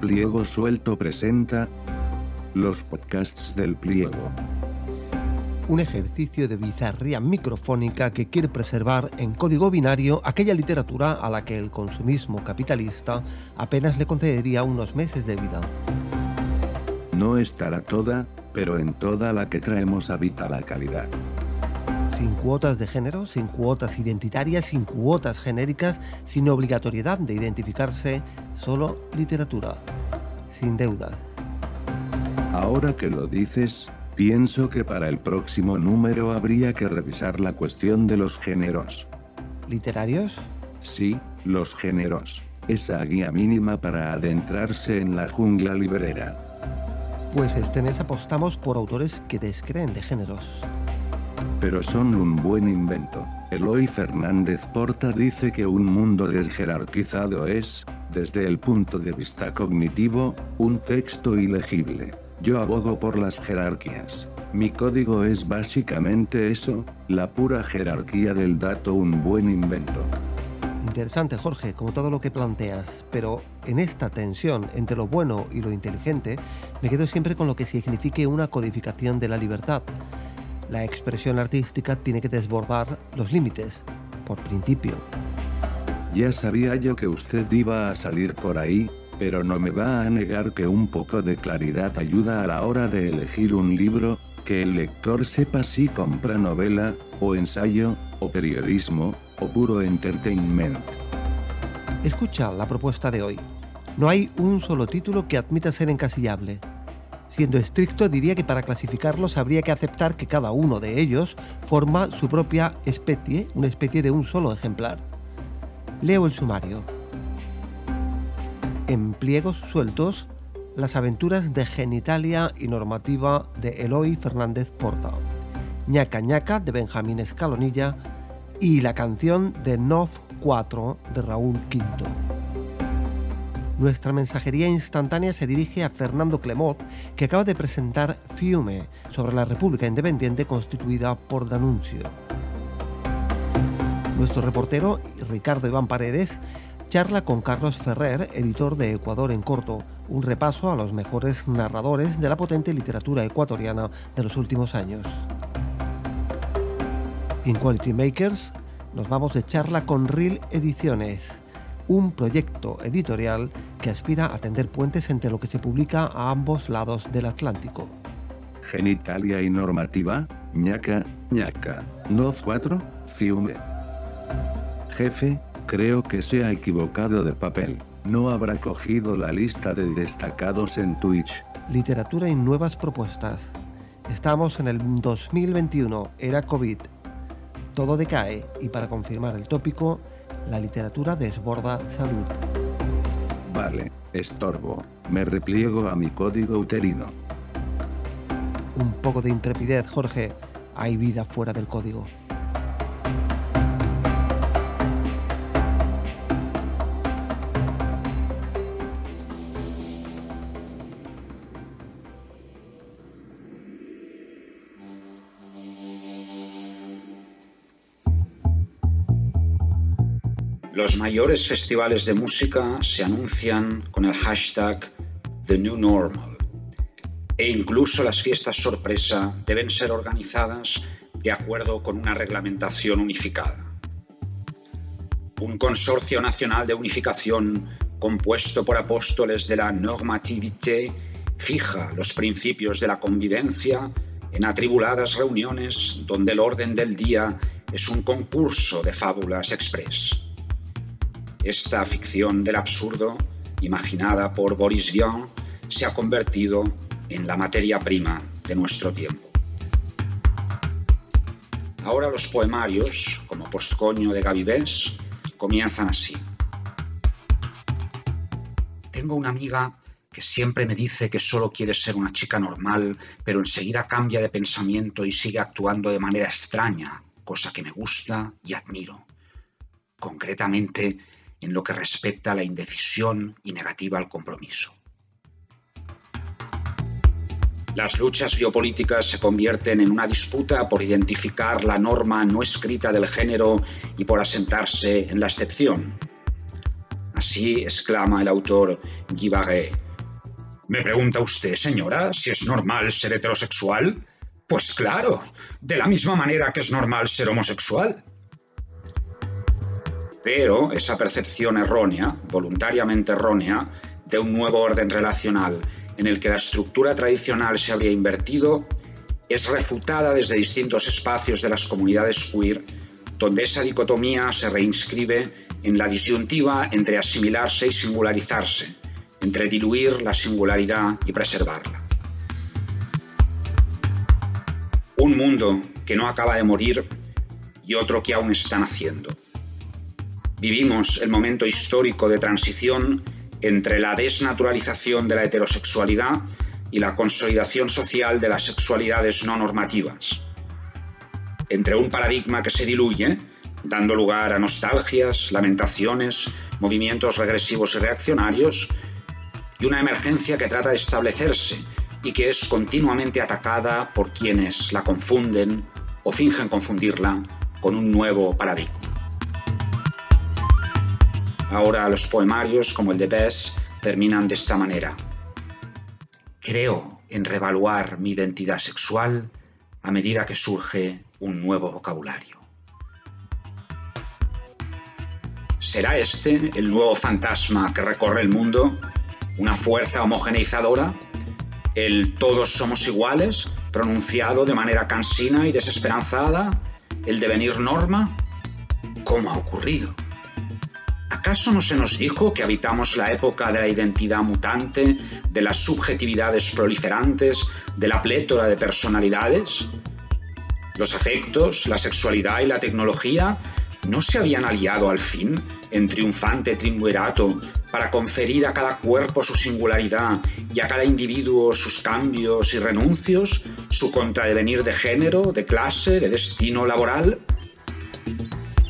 Pliego Suelto presenta los podcasts del pliego. Un ejercicio de bizarría microfónica que quiere preservar en código binario aquella literatura a la que el consumismo capitalista apenas le concedería unos meses de vida. No estará toda, pero en toda la que traemos habita la calidad sin cuotas de género, sin cuotas identitarias, sin cuotas genéricas, sin obligatoriedad de identificarse, solo literatura, sin deudas. Ahora que lo dices, pienso que para el próximo número habría que revisar la cuestión de los géneros. ¿Literarios? Sí, los géneros. Esa guía mínima para adentrarse en la jungla librera. Pues este mes apostamos por autores que descreen de géneros pero son un buen invento. Eloy Fernández Porta dice que un mundo desjerarquizado es, desde el punto de vista cognitivo, un texto ilegible. Yo abogo por las jerarquías. Mi código es básicamente eso, la pura jerarquía del dato, un buen invento. Interesante, Jorge, como todo lo que planteas, pero en esta tensión entre lo bueno y lo inteligente, me quedo siempre con lo que signifique una codificación de la libertad la expresión artística tiene que desbordar los límites, por principio. Ya sabía yo que usted iba a salir por ahí, pero no me va a negar que un poco de claridad ayuda a la hora de elegir un libro, que el lector sepa si compra novela, o ensayo, o periodismo, o puro entertainment. Escucha la propuesta de hoy. No hay un solo título que admita ser encasillable. Siendo estricto, diría que para clasificarlos habría que aceptar que cada uno de ellos forma su propia especie, una especie de un solo ejemplar. Leo el sumario. En pliegos sueltos, las aventuras de genitalia y normativa de Eloy Fernández Porta, ñaca ñaca de Benjamín Escalonilla y la canción de Nov 4 de Raúl Quinto. Nuestra mensajería instantánea se dirige a Fernando Clemot, que acaba de presentar Fiume sobre la República Independiente constituida por Danuncio. Nuestro reportero, Ricardo Iván Paredes, charla con Carlos Ferrer, editor de Ecuador en Corto, un repaso a los mejores narradores de la potente literatura ecuatoriana de los últimos años. En Quality Makers nos vamos de charla con Real Ediciones, un proyecto editorial que aspira a tender puentes entre lo que se publica a ambos lados del Atlántico. Genitalia y normativa, ñaca, ñaca. NOV 4, Fiume. Jefe, creo que se ha equivocado de papel. No habrá cogido la lista de destacados en Twitch. Literatura y nuevas propuestas. Estamos en el 2021, era COVID. Todo decae y para confirmar el tópico, la literatura desborda salud. Vale, estorbo. Me repliego a mi código uterino. Un poco de intrepidez, Jorge. Hay vida fuera del código. Los mayores festivales de música se anuncian con el hashtag The New Normal e incluso las fiestas sorpresa deben ser organizadas de acuerdo con una reglamentación unificada. Un consorcio nacional de unificación compuesto por apóstoles de la normativité fija los principios de la convivencia en atribuladas reuniones donde el orden del día es un concurso de fábulas express. Esta ficción del absurdo, imaginada por Boris Vian, se ha convertido en la materia prima de nuestro tiempo. Ahora los poemarios, como Postcoño de Gavivés, comienzan así. Tengo una amiga que siempre me dice que solo quiere ser una chica normal, pero enseguida cambia de pensamiento y sigue actuando de manera extraña, cosa que me gusta y admiro. Concretamente, en lo que respecta a la indecisión y negativa al compromiso. Las luchas biopolíticas se convierten en una disputa por identificar la norma no escrita del género y por asentarse en la excepción. Así exclama el autor Guy Me pregunta usted, señora, si es normal ser heterosexual. Pues claro, de la misma manera que es normal ser homosexual. Pero esa percepción errónea, voluntariamente errónea, de un nuevo orden relacional en el que la estructura tradicional se habría invertido, es refutada desde distintos espacios de las comunidades queer, donde esa dicotomía se reinscribe en la disyuntiva entre asimilarse y singularizarse, entre diluir la singularidad y preservarla. Un mundo que no acaba de morir y otro que aún está naciendo. Vivimos el momento histórico de transición entre la desnaturalización de la heterosexualidad y la consolidación social de las sexualidades no normativas. Entre un paradigma que se diluye, dando lugar a nostalgias, lamentaciones, movimientos regresivos y reaccionarios, y una emergencia que trata de establecerse y que es continuamente atacada por quienes la confunden o fingen confundirla con un nuevo paradigma. Ahora los poemarios, como el de Bess, terminan de esta manera. Creo en revaluar mi identidad sexual a medida que surge un nuevo vocabulario. ¿Será este el nuevo fantasma que recorre el mundo? ¿Una fuerza homogeneizadora? ¿El todos somos iguales, pronunciado de manera cansina y desesperanzada? ¿El devenir norma? ¿Cómo ha ocurrido? ¿Acaso no se nos dijo que habitamos la época de la identidad mutante, de las subjetividades proliferantes, de la plétora de personalidades? Los afectos, la sexualidad y la tecnología no se habían aliado al fin en triunfante triunvirato para conferir a cada cuerpo su singularidad y a cada individuo sus cambios y renuncios, su contradevenir de género, de clase, de destino laboral?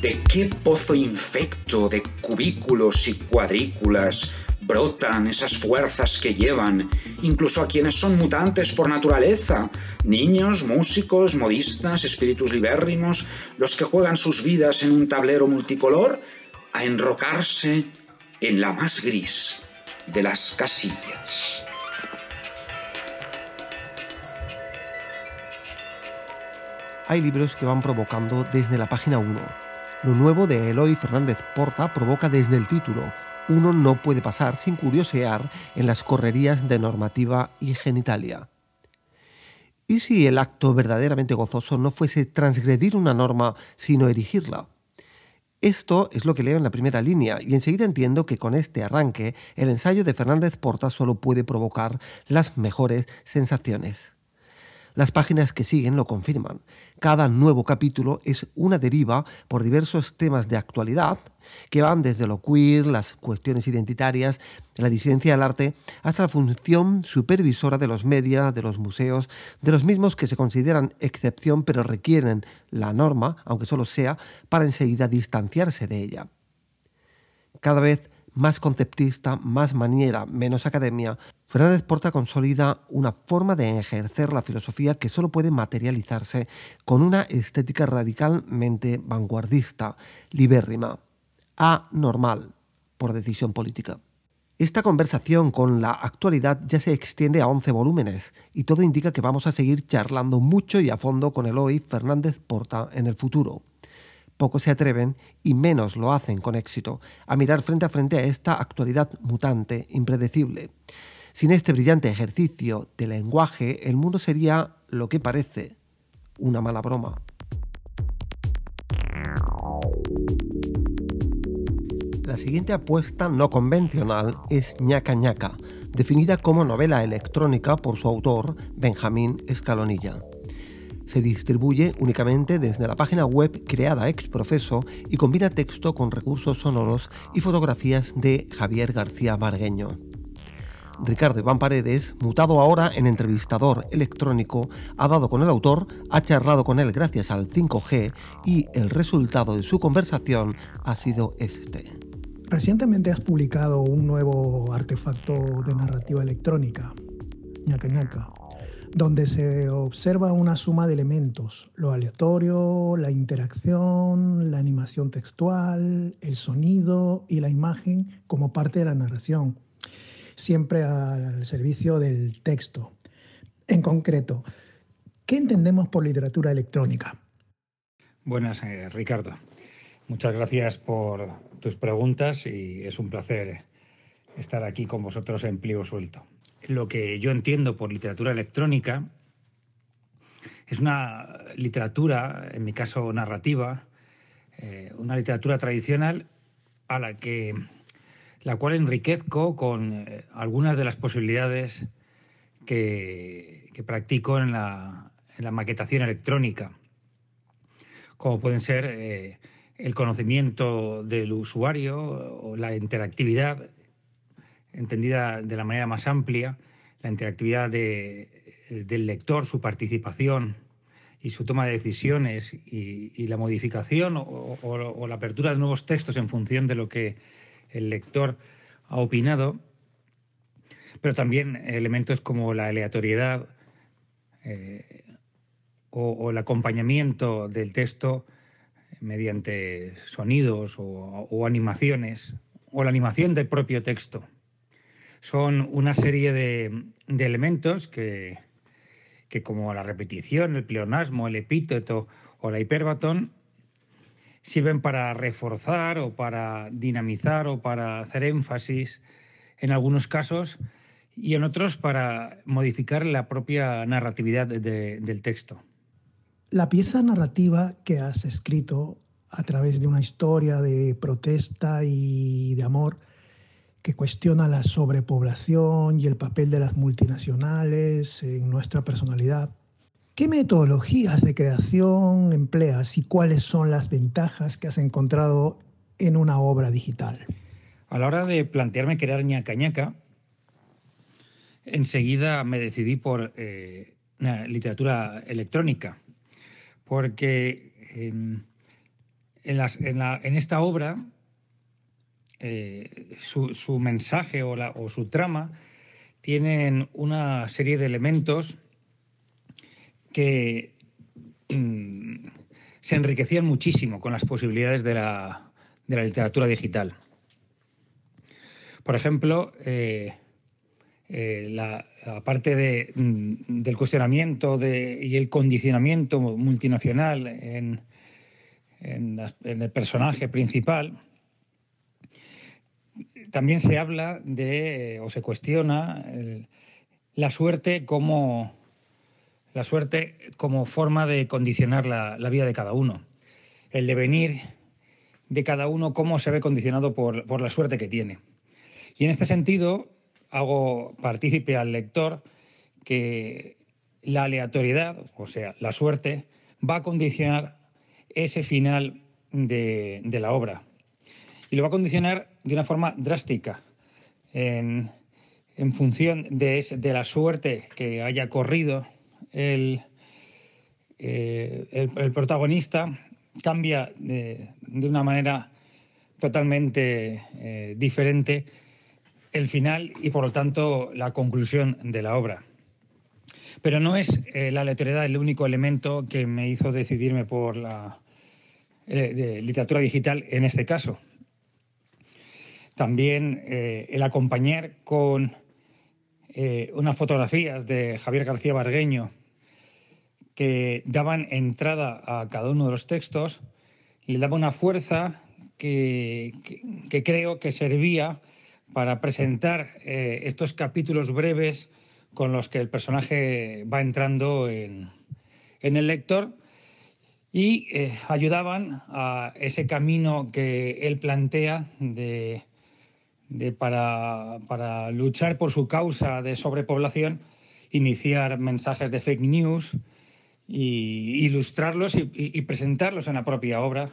¿De qué pozo infecto de cubículos y cuadrículas brotan esas fuerzas que llevan, incluso a quienes son mutantes por naturaleza, niños, músicos, modistas, espíritus libérrimos, los que juegan sus vidas en un tablero multicolor, a enrocarse en la más gris de las casillas. Hay libros que van provocando desde la página 1 lo nuevo de Eloy Fernández Porta provoca desde el título uno no puede pasar sin curiosear en las correrías de normativa y genitalia. ¿Y si el acto verdaderamente gozoso no fuese transgredir una norma, sino erigirla? Esto es lo que leo en la primera línea y enseguida entiendo que con este arranque el ensayo de Fernández Porta solo puede provocar las mejores sensaciones. Las páginas que siguen lo confirman. Cada nuevo capítulo es una deriva por diversos temas de actualidad que van desde lo queer, las cuestiones identitarias, la disidencia del arte, hasta la función supervisora de los medios, de los museos, de los mismos que se consideran excepción pero requieren la norma, aunque solo sea, para enseguida distanciarse de ella. Cada vez más conceptista, más maniera, menos academia, Fernández Porta consolida una forma de ejercer la filosofía que solo puede materializarse con una estética radicalmente vanguardista, libérrima, anormal, por decisión política. Esta conversación con la actualidad ya se extiende a 11 volúmenes y todo indica que vamos a seguir charlando mucho y a fondo con Eloy Fernández Porta en el futuro. Pocos se atreven, y menos lo hacen con éxito, a mirar frente a frente a esta actualidad mutante, impredecible. Sin este brillante ejercicio de lenguaje, el mundo sería lo que parece, una mala broma. La siguiente apuesta no convencional es ñaca ñaca, definida como novela electrónica por su autor, Benjamín Escalonilla se distribuye únicamente desde la página web creada ex profeso y combina texto con recursos sonoros y fotografías de Javier García Margueño. Ricardo Iván Paredes, mutado ahora en entrevistador electrónico, ha dado con el autor, ha charlado con él gracias al 5G y el resultado de su conversación ha sido este. Recientemente has publicado un nuevo artefacto de narrativa electrónica, ñaca ñaca, donde se observa una suma de elementos, lo aleatorio, la interacción, la animación textual, el sonido y la imagen como parte de la narración. siempre al servicio del texto. En concreto, ¿qué entendemos por literatura electrónica? Buenas, eh, Ricardo. Muchas gracias por tus preguntas y es un placer estar aquí con vosotros en pliego suelto. Lo que yo entiendo por literatura electrónica es una literatura, en mi caso narrativa, eh, una literatura tradicional a la que la cual enriquezco con eh, algunas de las posibilidades que, practico en la, maquetación electrónica, como pueden ser eh, el conocimiento del usuario o la interactividad, entendida de la manera más amplia, la interactividad del lector, su participación y su toma de decisiones y, la modificación o, la apertura de nuevos textos en función de lo que el lector ha opinado, pero también elementos como la aleatoriedad eh, o, el acompañamiento del texto mediante sonidos o animaciones o la animación del propio texto. Son una serie de elementos que, que como la repetición, el pleonasmo, el epíteto o la hiperbatón sirven para reforzar o para dinamizar o para hacer énfasis en algunos casos y en otros para modificar la propia narratividad del texto. La pieza narrativa que has escrito a través de una historia de protesta y de amor que cuestiona la sobrepoblación y el papel de las multinacionales en nuestra personalidad. ¿Qué metodologías de creación empleas y cuáles son las ventajas que has encontrado en una obra digital? A la hora de plantearme crear ñaca ñaca, enseguida me decidí por eh, literatura electrónica, porque en, en esta obra eh, su, mensaje o, su trama tienen una serie de elementos que mm, se enriquecían muchísimo con las posibilidades de la, literatura digital. Por ejemplo, eh, eh, la, parte mm, del cuestionamiento y el condicionamiento multinacional en el personaje principal, también se habla de, o se cuestiona, la suerte como la suerte como forma de condicionar la, vida de cada uno. El devenir de cada uno, cómo se ve condicionado por, por, la suerte que tiene. Y en este sentido, hago partícipe al lector que la aleatoriedad, o sea, la suerte, va a condicionar ese final de, de la obra y lo va a condicionar de una forma drástica en, función de, la suerte que haya corrido el, eh, el, protagonista, cambia de, una manera totalmente eh, diferente el final y por lo tanto la conclusión de la obra. Pero no es eh, la aleatoriedad el único elemento que me hizo decidirme por la literatura digital en este caso. También eh, el acompañar con eh, unas fotografías de Javier García Bargueño que daban entrada a cada uno de los textos, le daba una fuerza que, creo que servía para presentar eh, estos capítulos breves con los que el personaje va entrando en, el lector y ayudaban a ese camino que él plantea de de para, luchar por su causa de sobrepoblación, iniciar mensajes de fake news y ilustrarlos y, presentarlos en la propia obra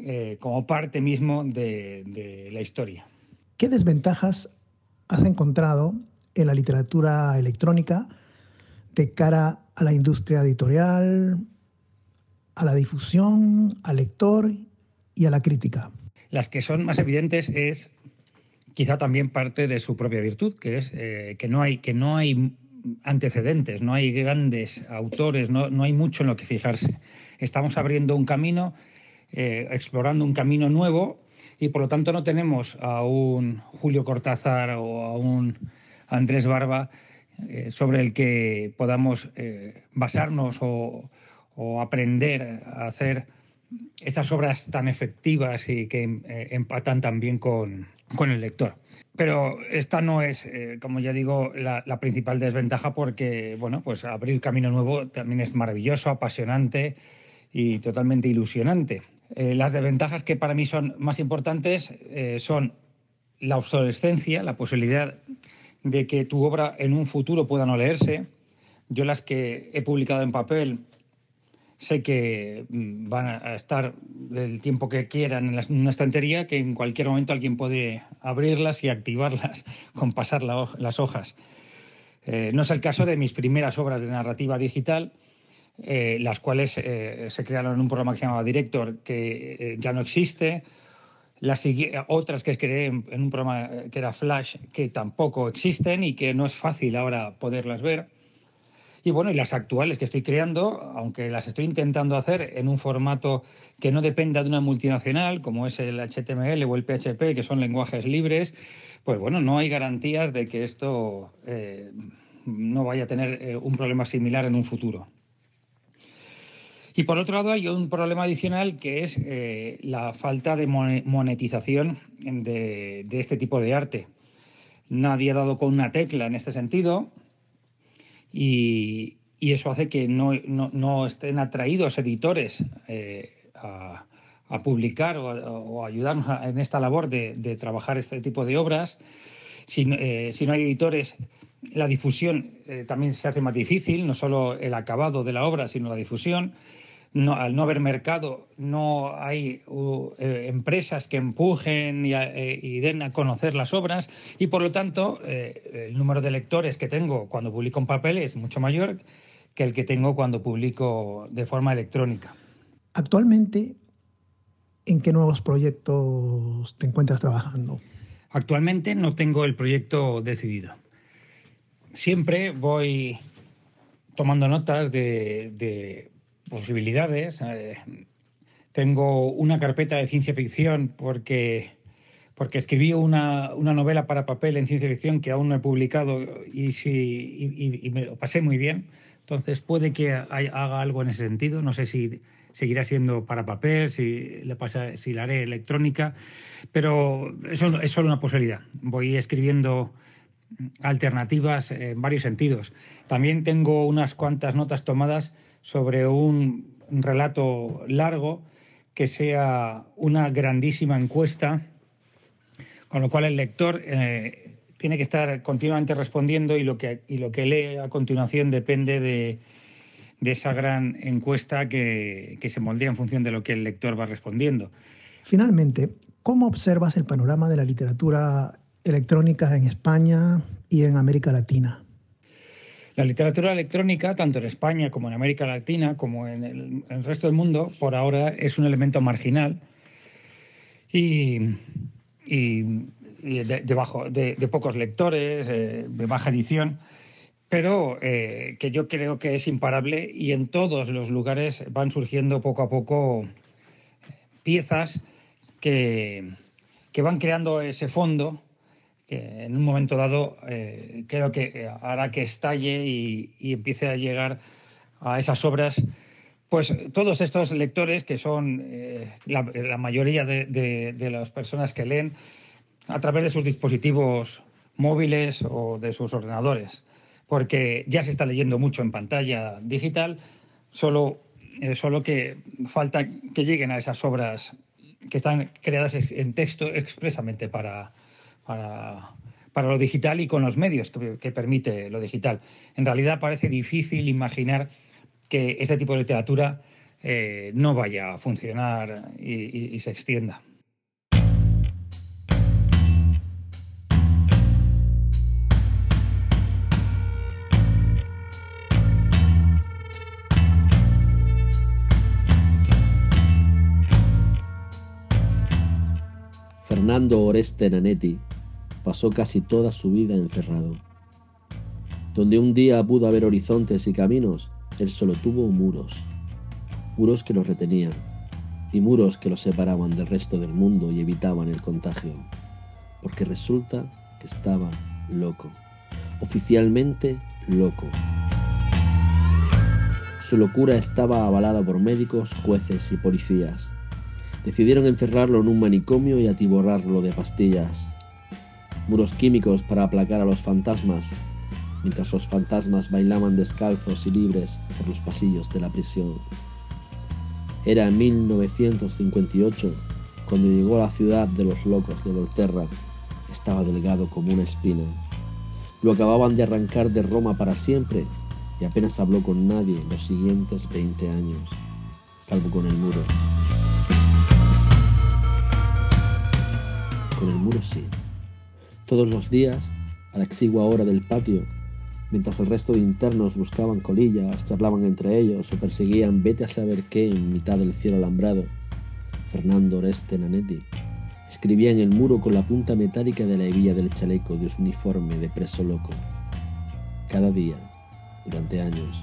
eh, como parte mismo de, la historia. ¿Qué desventajas has encontrado en la literatura electrónica de cara a la industria editorial, a la difusión, al lector y a la crítica? Las que son más evidentes es quizá también parte de su propia virtud, que es eh, que, no hay, que no hay antecedentes, no hay grandes autores, no, no hay mucho en lo que fijarse. Estamos abriendo un camino, eh, explorando un camino nuevo y por lo tanto no tenemos a un Julio Cortázar o a un Andrés Barba eh, sobre el que podamos basarnos o, aprender a hacer esas obras tan efectivas y que empatan también con, con, el lector. Pero esta no es, como ya digo, la, principal desventaja porque, bueno, pues abrir camino nuevo también es maravilloso, apasionante y totalmente ilusionante. las desventajas que para mí son más importantes son la obsolescencia, la posibilidad de que tu obra en un futuro pueda no leerse. Yo las que he publicado en papel sé que mm, van a estar el tiempo que quieran en una estantería, que en cualquier momento alguien puede abrirlas y activarlas con pasar las hojas. Eh, no es el caso de mis primeras obras de narrativa digital, eh, las cuales eh, se crearon en un programa que se llamaba Director, que ya no existe, las otras que creé en, un programa que era Flash, que tampoco existen y que no es fácil ahora poderlas ver. Y bueno, y las actuales que estoy creando, aunque las estoy intentando hacer en un formato que no dependa de una multinacional, como es el HTML o el PHP, que son lenguajes libres, pues bueno, no hay garantías de que esto eh, no vaya a tener eh, un problema similar en un futuro. Y por otro lado hay un problema adicional que es eh, la falta de monetización de, este tipo de arte. Nadie ha dado con una tecla en este sentido y, eso hace que no, estén atraídos editores eh, a, publicar o, ayudarnos en esta labor de, trabajar este tipo de obras. Si, eh, si no hay editores la difusión también se hace más difícil, no solo el acabado de la obra, sino la difusión al no haber mercado, no hay eh, empresas que empujen eh, y, den a conocer las obras y por lo tanto eh, el número de lectores que tengo cuando publico en papel es mucho mayor que el que tengo cuando publico de forma electrónica. Actualmente, ¿en qué nuevos proyectos te encuentras trabajando? Actualmente no tengo el proyecto decidido. Siempre voy tomando notas de posibilidades. Eh, tengo una carpeta de ciencia ficción porque, porque escribí una, novela para papel en ciencia ficción que aún no he publicado y, si, y, me lo pasé muy bien. Entonces puede que haga algo en ese sentido. No sé si seguirá siendo para papel, si, le pasa, si la haré electrónica, pero eso es solo una posibilidad. Voy escribiendo alternativas en varios sentidos. También tengo unas cuantas notas tomadas sobre un relato largo que sea una grandísima encuesta, con lo cual el lector eh, tiene que estar continuamente respondiendo y lo que, y lo que lee a continuación depende de, esa gran encuesta que, que se moldea en función de lo que el lector va respondiendo. Finalmente, ¿cómo observas el panorama de la literatura electrónica en España y en América Latina? La literatura electrónica, tanto en España como en América Latina, como en el, resto del mundo, por ahora es un elemento marginal. Y, de, pocos lectores, eh, de baja edición, pero eh, que yo creo que es imparable y en todos los lugares van surgiendo poco a poco piezas que, que van creando ese fondo que en un momento dado eh, creo que hará que estalle y, empiece a llegar a esas obras, pues todos estos lectores que son eh, la, mayoría de, las personas que leen a través de sus dispositivos móviles o de sus ordenadores, porque ya se está leyendo mucho en pantalla digital, solo, eh, solo que falta que lleguen a esas obras que están creadas en texto expresamente para, para, lo digital y con los medios que, permite lo digital. En realidad parece difícil imaginar que ese tipo de literatura eh, no vaya a funcionar y se extienda. Fernando Oreste Nanetti pasó casi toda su vida encerrado. Donde un día pudo haber horizontes y caminos, él solo tuvo muros, muros que lo retenían, y muros que lo separaban del resto del mundo y evitaban el contagio, porque resulta que estaba loco, oficialmente loco. Su locura estaba avalada por médicos, jueces y policías. Decidieron encerrarlo en un manicomio y atiborrarlo de pastillas. Muros químicos para aplacar a los fantasmas, mientras los fantasmas bailaban descalzos y libres por los pasillos de la prisión. Era en 1958 cuando llegó a la ciudad de los locos de Volterra. Estaba delgado como una espina. Lo acababan de arrancar de Roma para siempre y apenas habló con nadie los siguientes 20 años, salvo con el muro. Con el muro sí. Todos los días, a la exigua hora del patio, mientras el resto de internos buscaban colillas, charlaban entre ellos o perseguían vete a saber qué en mitad del cielo alambrado. Fernando Oreste Nanetti escribía en el muro con la punta metálica de la hebilla del chaleco de su uniforme de preso loco. Cada día, durante años,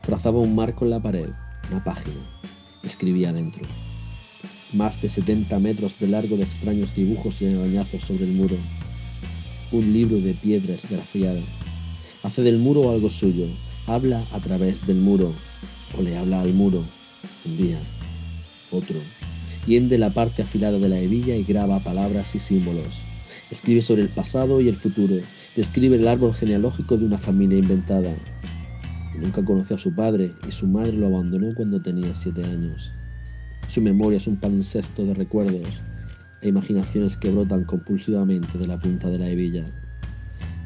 trazaba un marco en la pared, una página, escribía dentro. Más de 70 metros de largo de extraños dibujos y arañazos sobre el muro. Un libro de piedra esgrafiada Hace del muro algo suyo, habla a través del muro, o le habla al muro, un día, otro. Hiende la parte afilada de la hebilla y graba palabras y símbolos. Escribe sobre el pasado y el futuro. Describe el árbol genealógico de una familia inventada. Nunca conoció a su padre y su madre lo abandonó cuando tenía siete años. Su memoria es un palincesto de recuerdos e imaginaciones que brotan compulsivamente de la punta de la hebilla.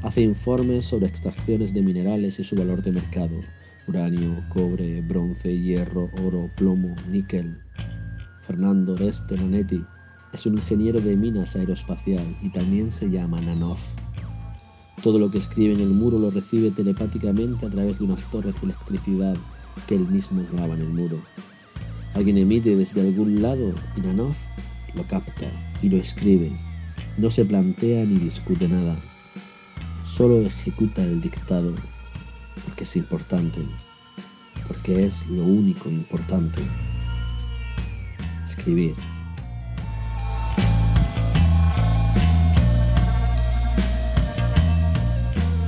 Hace informes sobre extracciones de minerales y su valor de mercado, uranio, cobre, bronce, hierro, oro, plomo, níquel. Fernando Oreste Nanetti es un ingeniero de minas aeroespacial y también se llama Nanov. Todo lo que escribe en el muro lo recibe telepáticamente a través de unas torres de electricidad que él mismo graba en el muro. Alguien emite desde algún lado y Nanov lo capta y lo escribe. No se plantea ni discute nada solo ejecuta el dictado porque es importante, porque es lo único importante. Escribir.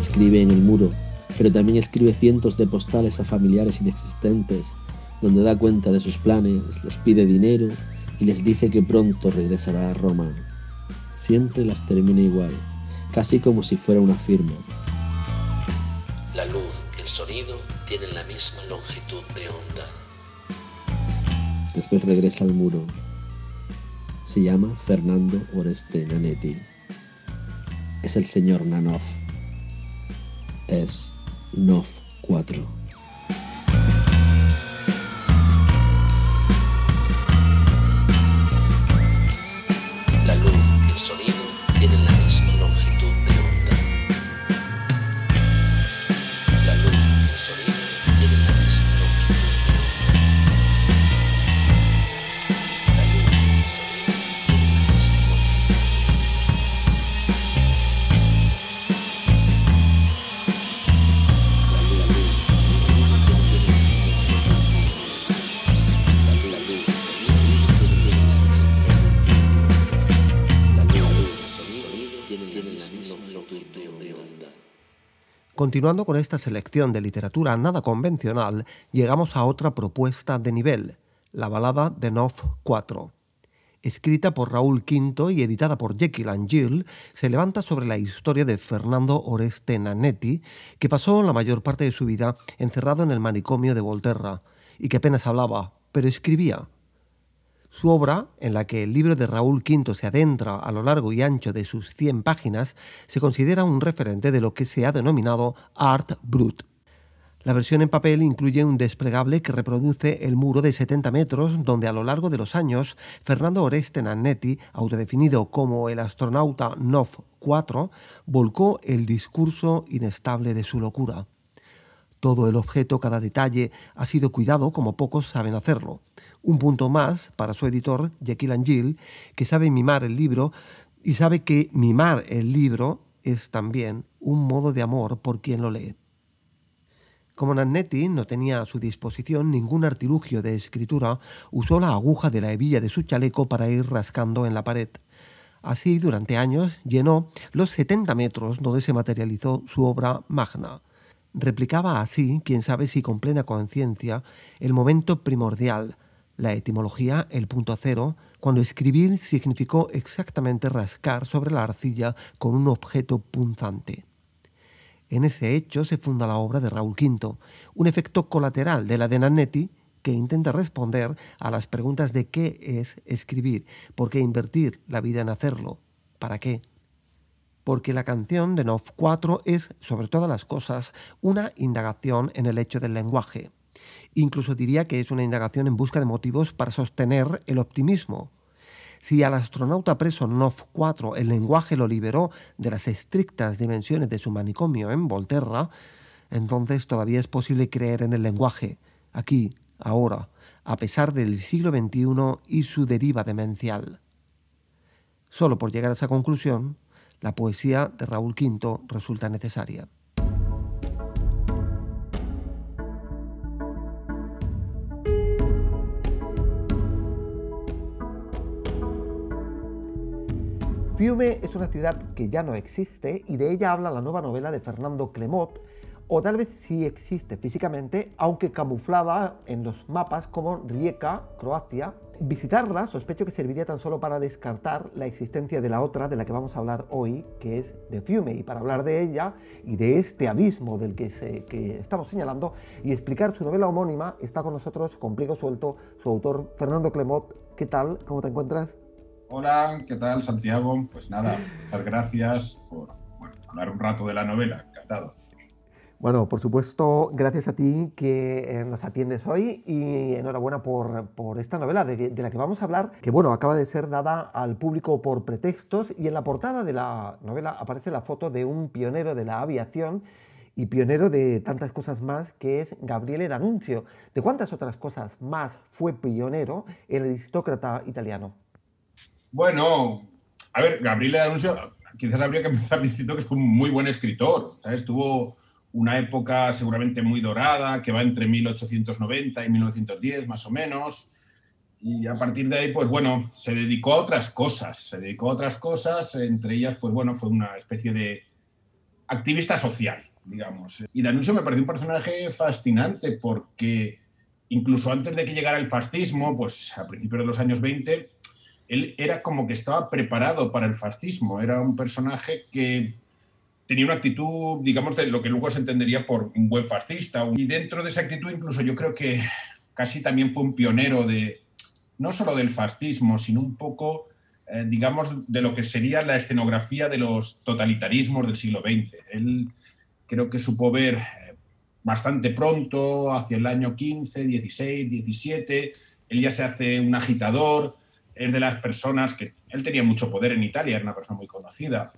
Escribe en el muro, pero también escribe cientos de postales a familiares inexistentes, donde da cuenta de sus planes, les pide dinero y les dice que pronto regresará a Roma. Siempre las termina igual casi como si fuera una firma. La luz y el sonido tienen la misma longitud de onda. Después regresa al muro. Se llama Fernando Oreste Nanetti. Es el señor Nanov. Es NOV 4. Continuando con esta selección de literatura nada convencional, llegamos a otra propuesta de nivel, la balada de Nov 4. Escrita por Raúl V y editada por Jekyll and Jill, se levanta sobre la historia de Fernando Oreste Nanetti, que pasó la mayor parte de su vida encerrado en el manicomio de Volterra y que apenas hablaba, pero escribía. Su obra, en la que el libro de Raúl V se adentra a lo largo y ancho de sus 100 páginas, se considera un referente de lo que se ha denominado art brut. La versión en papel incluye un desplegable que reproduce el muro de 70 metros donde a lo largo de los años Fernando Oreste Nannetti, autodefinido como el astronauta NOV 4, volcó el discurso inestable de su locura. Todo el objeto, cada detalle, ha sido cuidado como pocos saben hacerlo. Un punto más para su editor, Jekyll Jill, que sabe mimar el libro y sabe que mimar el libro es también un modo de amor por quien lo lee. Como Nannetti no tenía a su disposición ningún artilugio de escritura, usó la aguja de la hebilla de su chaleco para ir rascando en la pared. Así, durante años, llenó los 70 metros donde se materializó su obra magna. Replicaba así, quién sabe si con plena conciencia, el momento primordial, la etimología, el punto cero, cuando escribir significó exactamente rascar sobre la arcilla con un objeto punzante. En ese hecho se funda la obra de Raúl V, un efecto colateral de la de Nannetti que intenta responder a las preguntas de qué es escribir, por qué invertir la vida en hacerlo, para qué. Porque la canción de Nov 4 es, sobre todas las cosas, una indagación en el hecho del lenguaje. Incluso diría que es una indagación en busca de motivos para sostener el optimismo. Si al astronauta preso Nov 4 el lenguaje lo liberó de las estrictas dimensiones de su manicomio en Volterra, entonces todavía es posible creer en el lenguaje, aquí, ahora, a pesar del siglo XXI y su deriva demencial. Solo por llegar a esa conclusión, la poesía de Raúl V resulta necesaria. Fiume es una ciudad que ya no existe y de ella habla la nueva novela de Fernando Clemot, o tal vez sí existe físicamente, aunque camuflada en los mapas como Rijeka, Croacia. Visitarla sospecho que serviría tan solo para descartar la existencia de la otra de la que vamos a hablar hoy, que es de Fiume, y para hablar de ella y de este abismo del que, estamos señalando y explicar su novela homónima, está con nosotros con pliego suelto su autor Fernando Clemot. ¿Qué tal? ¿Cómo te encuentras? Hola, ¿qué tal Santiago? Pues nada, muchas gracias por hablar un rato de la novela, encantado. Bueno, por supuesto, gracias a ti que eh, nos atiendes hoy y enhorabuena por, por esta novela de, de, la que vamos a hablar, que bueno, acaba de ser dada al público por pretextos y en la portada de la novela aparece la foto de un pionero de la aviación y pionero de tantas cosas más que es Gabriele D'Annunzio. ¿De cuántas otras cosas más fue pionero el aristócrata italiano? Bueno, a ver, Gabriel D'Annunzio, quizás habría que empezar diciendo que fue un muy buen escritor. ¿sabes? Tuvo una época seguramente muy dorada, que va entre 1890 y 1910, más o menos. Y a partir de ahí, pues bueno, se dedicó a otras cosas. Se dedicó a otras cosas, entre ellas, pues bueno, fue una especie de activista social, digamos. Y D'Annunzio me pareció un personaje fascinante porque incluso antes de que llegara el fascismo, pues a principios de los años 20, él era como que estaba preparado para el fascismo, era un personaje que tenía una actitud, digamos, de lo que luego se entendería por un buen fascista. Y dentro de esa actitud incluso yo creo que casi también fue un pionero de, no solo del fascismo, sino un poco, eh, digamos, de lo que sería la escenografía de los totalitarismos del siglo XX. Él creo que supo ver eh, bastante pronto, hacia el año 15, 16, 17, él ya se hace un agitador, es de las personas que él tenía mucho poder en Italia, era una persona muy conocida,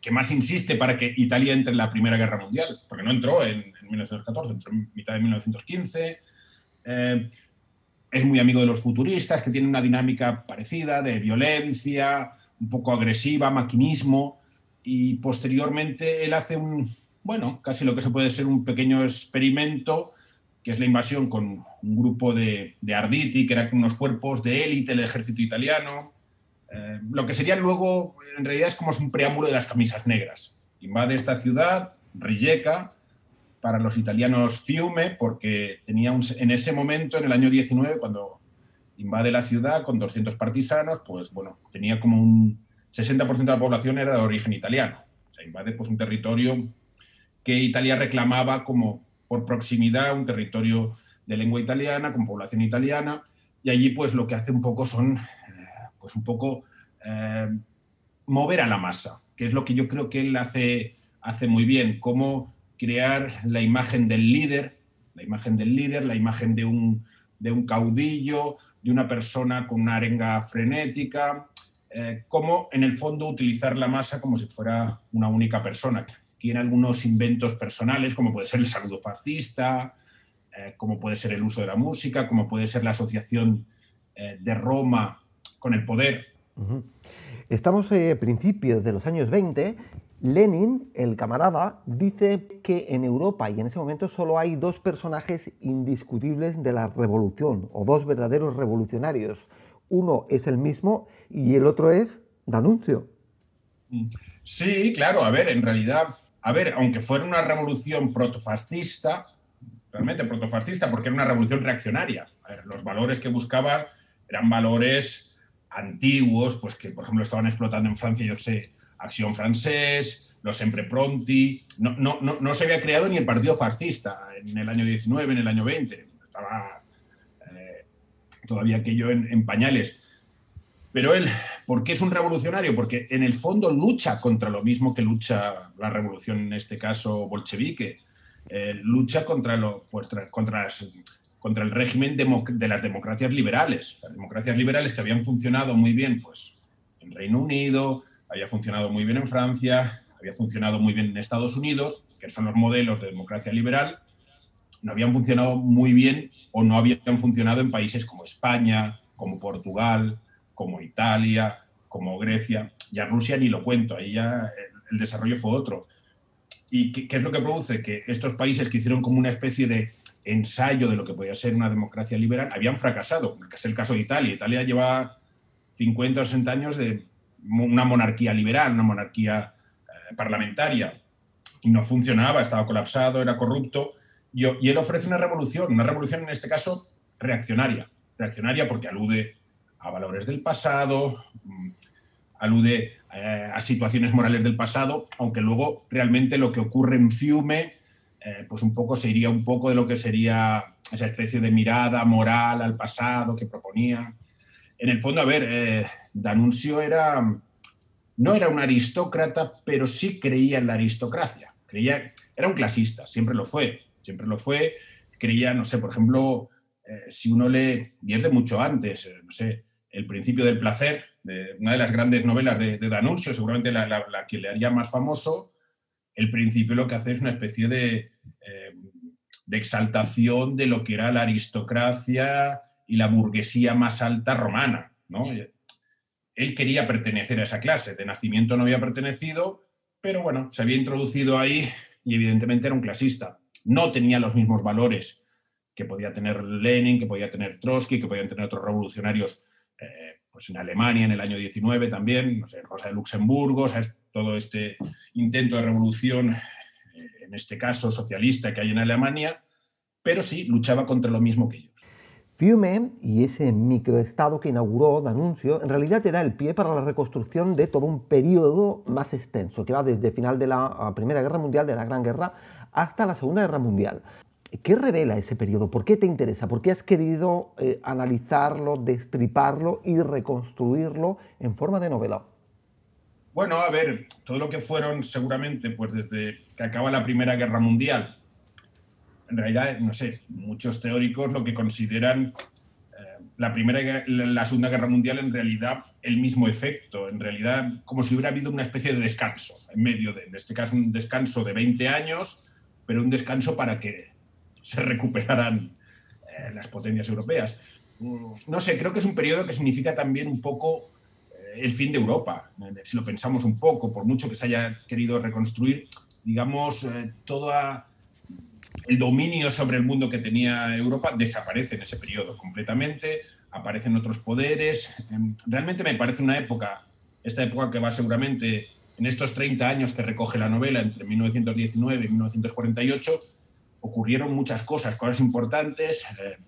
que más insiste para que Italia entre en la Primera Guerra Mundial, porque no entró en, 1914, entró en mitad de 1915. Eh, es muy amigo de los futuristas, que tienen una dinámica parecida de violencia, un poco agresiva, maquinismo, y posteriormente él hace un, bueno, casi lo que se puede ser un pequeño experimento que es la invasión con un grupo de, de Arditi, que eran unos cuerpos de élite del ejército italiano. Eh, lo que sería luego, en realidad, es como un preámbulo de las camisas negras. Invade esta ciudad, Rijeka, para los italianos Fiume, porque tenía en ese momento, en el año 19, cuando invade la ciudad con 200 partisanos, pues bueno, tenía como un 60% de la población era de origen italiano. O sea, invade pues, un territorio que Italia reclamaba como por proximidad, un territorio de lengua italiana, con población italiana, y allí pues lo que hace un poco son, pues un poco eh, mover a la masa, que es lo que yo creo que él hace, hace muy bien, cómo crear la imagen del líder, la imagen del líder, la imagen de un, de un caudillo, de una persona con una arenga frenética, eh, cómo en el fondo utilizar la masa como si fuera una única persona. Tiene algunos inventos personales, como puede ser el saludo fascista, eh, como puede ser el uso de la música, como puede ser la asociación de Roma con el poder. Estamos a eh, principios de los años 20 Lenin, el camarada, dice que en Europa y en ese momento solo hay dos personajes indiscutibles de la revolución, o dos verdaderos revolucionarios. Uno es el mismo y el otro es Danuncio. Sí, claro, a ver, en realidad, a ver, aunque fuera una revolución protofascista, realmente protofascista, porque era una revolución reaccionaria. los valores que buscaba eran valores antiguos, pues que, por ejemplo, estaban explotando en Francia, yo sé, Acción Francés, los Sempre Pronti. No, no, no, se había creado ni el partido fascista en el año 19, en el año 20. Estaba eh, todavía aquello en, en pañales. Pero él, ¿por qué es un revolucionario? Porque en el fondo lucha contra lo mismo que lucha la revolución, en este caso bolchevique. Eh, lucha contra, lo, contra, contra, el régimen de las democracias liberales. Las democracias liberales que habían funcionado muy bien pues, en Reino Unido, había funcionado muy bien en Francia, había funcionado muy bien en Estados Unidos, que son los modelos de democracia liberal, no habían funcionado muy bien o no habían funcionado en países como España, como Portugal, como Italia, como Grecia, ya Rusia ni lo cuento, ahí ya el, desarrollo fue otro. ¿Y qué, es lo que produce? Que estos países que hicieron como una especie de ensayo de lo que podía ser una democracia liberal habían fracasado, es el caso de Italia. Italia lleva 50 o 60 años de una monarquía liberal, una monarquía eh, parlamentaria, y no funcionaba, estaba colapsado, era corrupto, y, y él ofrece una revolución, una revolución en este caso reaccionaria, reaccionaria porque alude a valores del pasado, mm, alude eh, a situaciones morales del pasado, aunque luego realmente lo que ocurre en Fiume, eh, pues un poco se iría un poco de lo que sería esa especie de mirada moral al pasado que proponía. En el fondo, a ver, eh, Danuncio era, no era un aristócrata, pero sí creía en la aristocracia. Creía, era un clasista, siempre lo fue, siempre lo fue. Creía, no sé, por ejemplo, si uno lee, pierde mucho antes, no sé, el principio del placer, de una de las grandes novelas de, de Danuncio, seguramente la, que le haría más famoso, el principio lo que hace es una especie de, eh, de exaltación de lo que era la aristocracia y la burguesía más alta romana. ¿no? Él quería pertenecer a esa clase, de nacimiento no había pertenecido, pero bueno, se había introducido ahí y evidentemente era un clasista. No tenía los mismos valores que podía tener Lenin, que podía tener Trotsky, que podían tener otros revolucionarios eh, pues en Alemania en el año 19 también, no sé, Rosa de Luxemburgo, todo este intento de revolución, eh, en este caso socialista que hay en Alemania, pero sí luchaba contra lo mismo que ellos. Fiume y ese microestado que inauguró D'Annunzio en realidad te da el pie para la reconstrucción de todo un periodo más extenso, que va desde el final de la Primera Guerra Mundial, de la Gran Guerra, hasta la Segunda Guerra Mundial. ¿Qué revela ese periodo? ¿Por qué te interesa? ¿Por qué has querido eh, analizarlo, destriparlo y reconstruirlo en forma de novela? Bueno, a ver, todo lo que fueron seguramente, pues desde que acaba la Primera Guerra Mundial, en realidad, no sé, muchos teóricos lo que consideran eh, la Primera la Segunda Guerra Mundial en realidad el mismo efecto, en realidad como si hubiera habido una especie de descanso en medio de, en este caso, un descanso de 20 años, pero un descanso para que se recuperarán eh, las potencias europeas. Mm, no sé, creo que es un periodo que significa también un poco el fin de Europa, eh, si lo pensamos un poco, por mucho que se haya querido reconstruir, digamos, todo el dominio sobre el mundo que tenía Europa desaparece en ese periodo completamente, aparecen otros poderes. Em, realmente me parece una época, esta época que va seguramente en estos 30 años que recoge la novela entre 1919 y 1948, ocurrieron muchas cosas, cosas importantes, eh,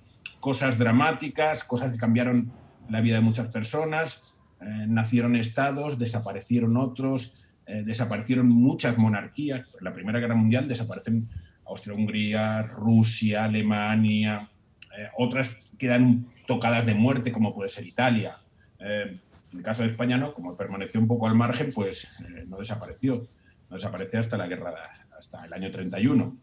cosas dramáticas, cosas que cambiaron la vida de muchas personas. Eh, nacieron estados, desaparecieron otros, eh, desaparecieron muchas monarquías. En la Primera Guerra Mundial desaparecen Austria-Hungría, Rusia, Alemania, otras quedan tocadas de muerte, como puede ser Italia. en el caso de España, no, como permaneció un poco al margen, pues no desapareció. No desapareció hasta la guerra, hasta el año 31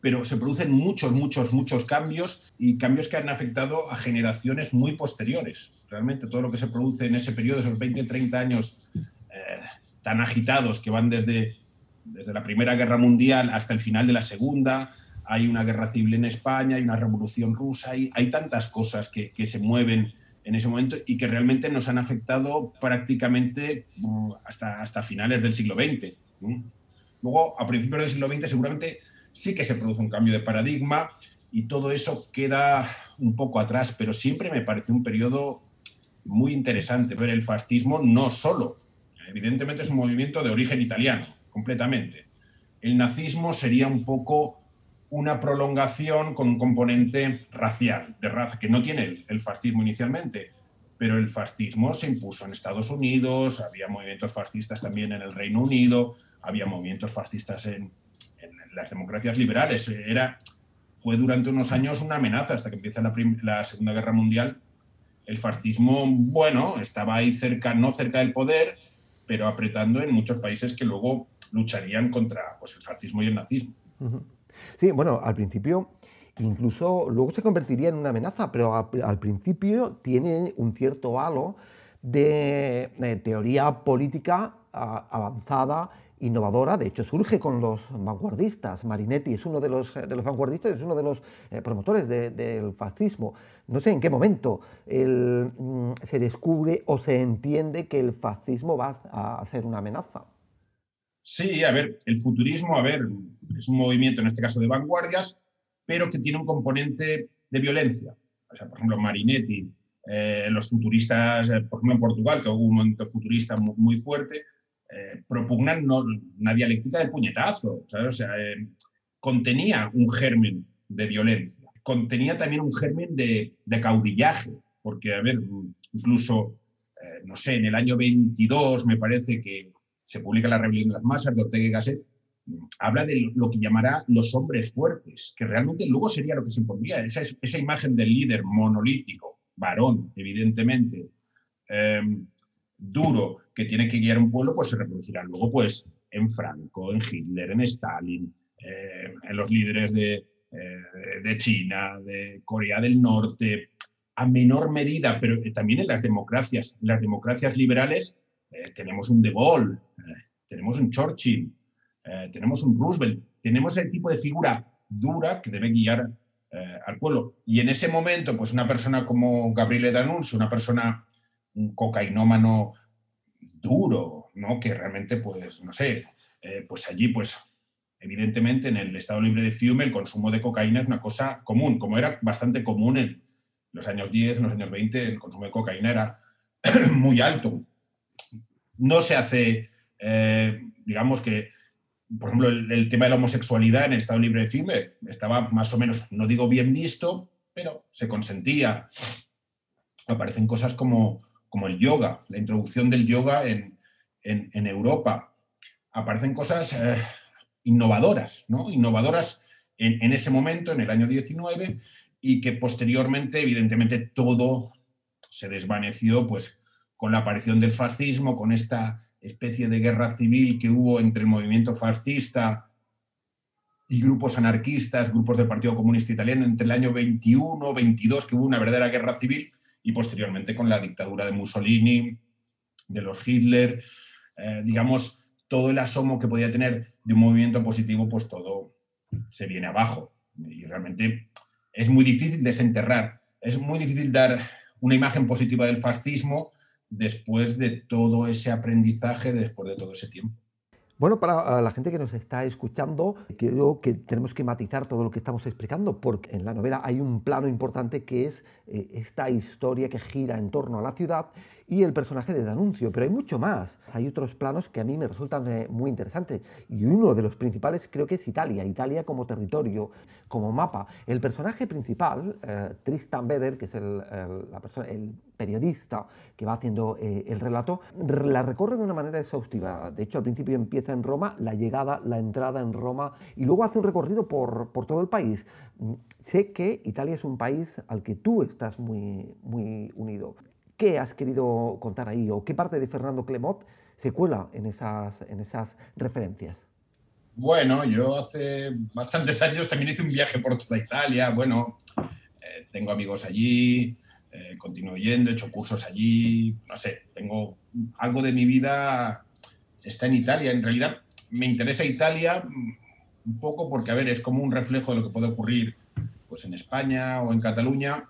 pero se producen muchos, muchos, muchos cambios y cambios que han afectado a generaciones muy posteriores. Realmente todo lo que se produce en ese periodo, esos 20, 30 años eh, tan agitados que van desde, desde la Primera Guerra Mundial hasta el final de la Segunda, hay una guerra civil en España, hay una revolución rusa, hay, hay tantas cosas que, que se mueven en ese momento y que realmente nos han afectado prácticamente mm, hasta, hasta finales del siglo XX Luego, a principios del siglo XX, seguramente sí que se produce un cambio de paradigma y todo eso queda un poco atrás, pero siempre me pareció un periodo muy interesante ver el fascismo no solo. Evidentemente es un movimiento de origen italiano, completamente. El nazismo sería un poco una prolongación con un componente racial, de raza, que no tiene el, fascismo inicialmente, pero el fascismo se impuso en Estados Unidos, había movimientos fascistas también en el Reino Unido, había movimientos fascistas en, las democracias liberales. Era, fue durante unos años una amenaza hasta que empieza la, la Segunda Guerra Mundial. El fascismo, bueno, estaba ahí cerca, no cerca del poder, pero apretando en muchos países que luego lucharían contra pues, el fascismo y el nazismo. Sí, bueno, al principio incluso luego se convertiría en una amenaza, pero al, principio tiene un cierto halo de, teoría política avanzada, innovadora. De hecho, surge con los vanguardistas. Marinetti es uno de los, de los vanguardistas, es uno de los eh, promotores del fascismo. No sé en qué momento mm, se descubre o se entiende que el fascismo va a ser una amenaza. Sí, a ver, el futurismo, a ver, es un movimiento, en este caso, de vanguardias, pero que tiene un componente de violencia. Por ejemplo, Marinetti, eh, los futuristas, eh, por ejemplo, en Portugal, que hubo un movimiento futurista muy, fuerte, eh, propugnan una dialéctica de puñetazo, O sea, contenía un germen de violencia, contenía también un germen de, caudillaje, porque, a ver, incluso, no sé, en el año 22 me parece que se publica La rebelión de las masas de Ortega y Gasset, habla de lo que llamará los hombres fuertes, que realmente luego sería lo que se impondría, esa, esa imagen del líder monolítico, varón, evidentemente, em, duro, que tiene que guiar un pueblo, pues se reproducirá. Luego pues, en Franco, en Hitler, en Stalin, eh, en los líderes de, eh, de China, de Corea del Norte, a menor medida, pero también en las democracias, en las democracias liberales eh, tenemos un De Gaulle, eh, tenemos un Churchill, eh, tenemos un Roosevelt, tenemos el tipo de figura dura que debe guiar al pueblo. Y en ese momento, pues una persona como Gabriele D'Annunzio, una persona, un cocainómano duro, ¿no? que realmente, pues, no sé, pues allí, pues, evidentemente en el Estado Libre de Fiume el consumo de cocaína es una cosa común, como era bastante común en los años 10, en los años 20, el consumo de cocaína era muy alto no se hace, eh, digamos que, por ejemplo, el, tema de la homosexualidad en el Estado Libre de Firme estaba más o menos, no digo bien visto, pero se consentía. Aparecen cosas como, como el yoga, la introducción del yoga en, Europa. Aparecen cosas eh, innovadoras, ¿no? Innovadoras en, en, ese momento, en el año 19, y que posteriormente, evidentemente, todo se desvaneció, pues con la aparición del fascismo, con esta especie de guerra civil que hubo entre el movimiento fascista y grupos anarquistas, grupos del Partido Comunista Italiano entre el año 21, 22, que hubo una verdadera guerra civil, y posteriormente con la dictadura de Mussolini, de los Hitler, eh, digamos, todo el asomo que podía tener de un movimiento positivo, pues todo se viene abajo. Y realmente es muy difícil desenterrar, es muy difícil dar una imagen positiva del fascismo después de todo ese aprendizaje, después de todo ese tiempo. Bueno, para la gente que nos está escuchando, creo que tenemos que matizar todo lo que estamos explicando, porque en la novela hay un plano importante que es eh, esta historia que gira en torno a la ciudad y el personaje de Danuncio, pero hay mucho más. Hay otros planos que a mí me resultan eh, muy interesantes y uno de los principales creo que es Italia, Italia como territorio, como mapa. El personaje principal, eh, Tristan Beder, que es el, la persona, el periodista que va haciendo eh, el relato, la recorre de una manera exhaustiva. De hecho, al principio empieza en Roma, la llegada, la entrada en Roma y luego hace un recorrido por, por todo el país. Mm, sé que Italia es un país al que tú estás muy, muy unido. ¿Qué has querido contar ahí o qué parte de Fernando Clemot se cuela en esas, en esas referencias? Bueno, yo hace bastantes años también hice un viaje por toda Italia. Bueno, eh, tengo amigos allí, eh, continúo yendo, he hecho cursos allí. No sé, tengo algo de mi vida está en Italia. En realidad me interesa Italia un poco porque, a ver, es como un reflejo de lo que puede ocurrir pues, en España o en Cataluña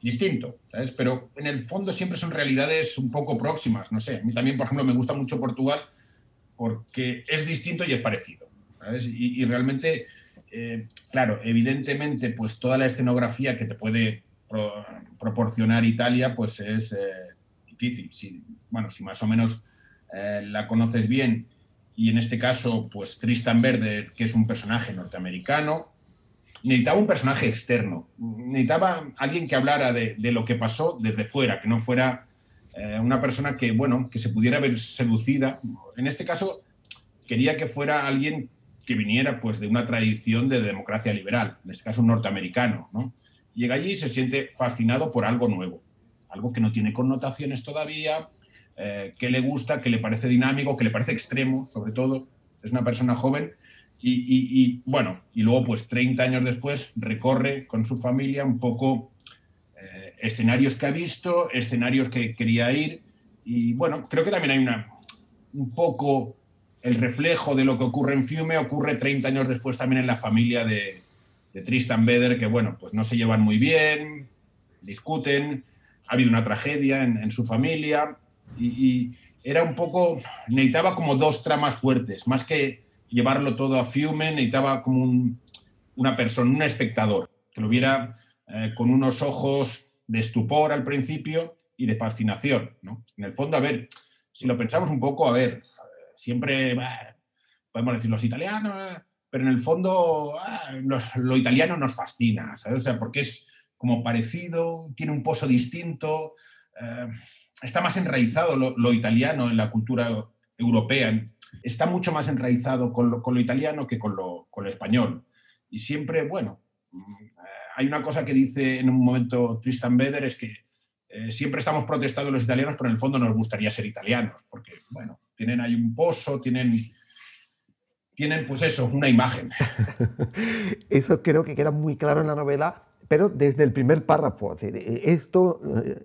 distinto, ¿sabes? Pero en el fondo siempre son realidades un poco próximas, no sé. A mí también, por ejemplo, me gusta mucho Portugal porque es distinto y es parecido. Y, realmente, eh, claro, evidentemente, pues toda la escenografía que te puede proporcionar Italia, pues es eh, difícil. Si, bueno, si más o menos eh, la conoces bien, y en este caso, pues Tristan Verde, que es un personaje norteamericano, necesitaba un personaje externo, necesitaba alguien que hablara de, lo que pasó desde fuera, que no fuera una persona que, bueno, que se pudiera ver seducida. En este caso, quería que fuera alguien que viniera pues, de una tradición de democracia liberal, en este caso un norteamericano. ¿no? Llega allí y se siente fascinado por algo nuevo, algo que no tiene connotaciones todavía, eh, que le gusta, que le parece dinámico, que le parece extremo, sobre todo. Es una persona joven y, bueno, y luego pues 30 años después recorre con su familia un poco eh, escenarios que ha visto, escenarios que quería ir y bueno, creo que también hay una, un poco el reflejo de lo que ocurre en Fiume, ocurre 30 años después también en la familia de, Tristan Beder, que bueno, pues no se llevan muy bien, discuten, ha habido una tragedia en, su familia y, era un poco, necesitaba como dos tramas fuertes, más que llevarlo todo a Fiume, necesitaba como una persona, un espectador, que lo viera eh, con unos ojos de estupor al principio y de fascinación. En el fondo, a ver, si lo pensamos un poco, a ver, siempre podemos decir los italianos, pero en el fondo ah, lo italiano nos fascina. O sea, porque es como parecido, tiene un pozo distinto, eh, está más enraizado lo, italiano en la cultura europea, está mucho más enraizado con lo, italiano que con lo, español. Y siempre, bueno, mm, hay una cosa que dice en un momento Tristan Beder, es que eh, siempre estamos protestando los italianos, pero en el fondo nos gustaría ser italianos, porque, bueno, tienen ahí un pozo, tienen, tienen pues eso, una imagen. eso creo que queda muy claro en la novela, pero desde el primer párrafo. Eh, esto eh,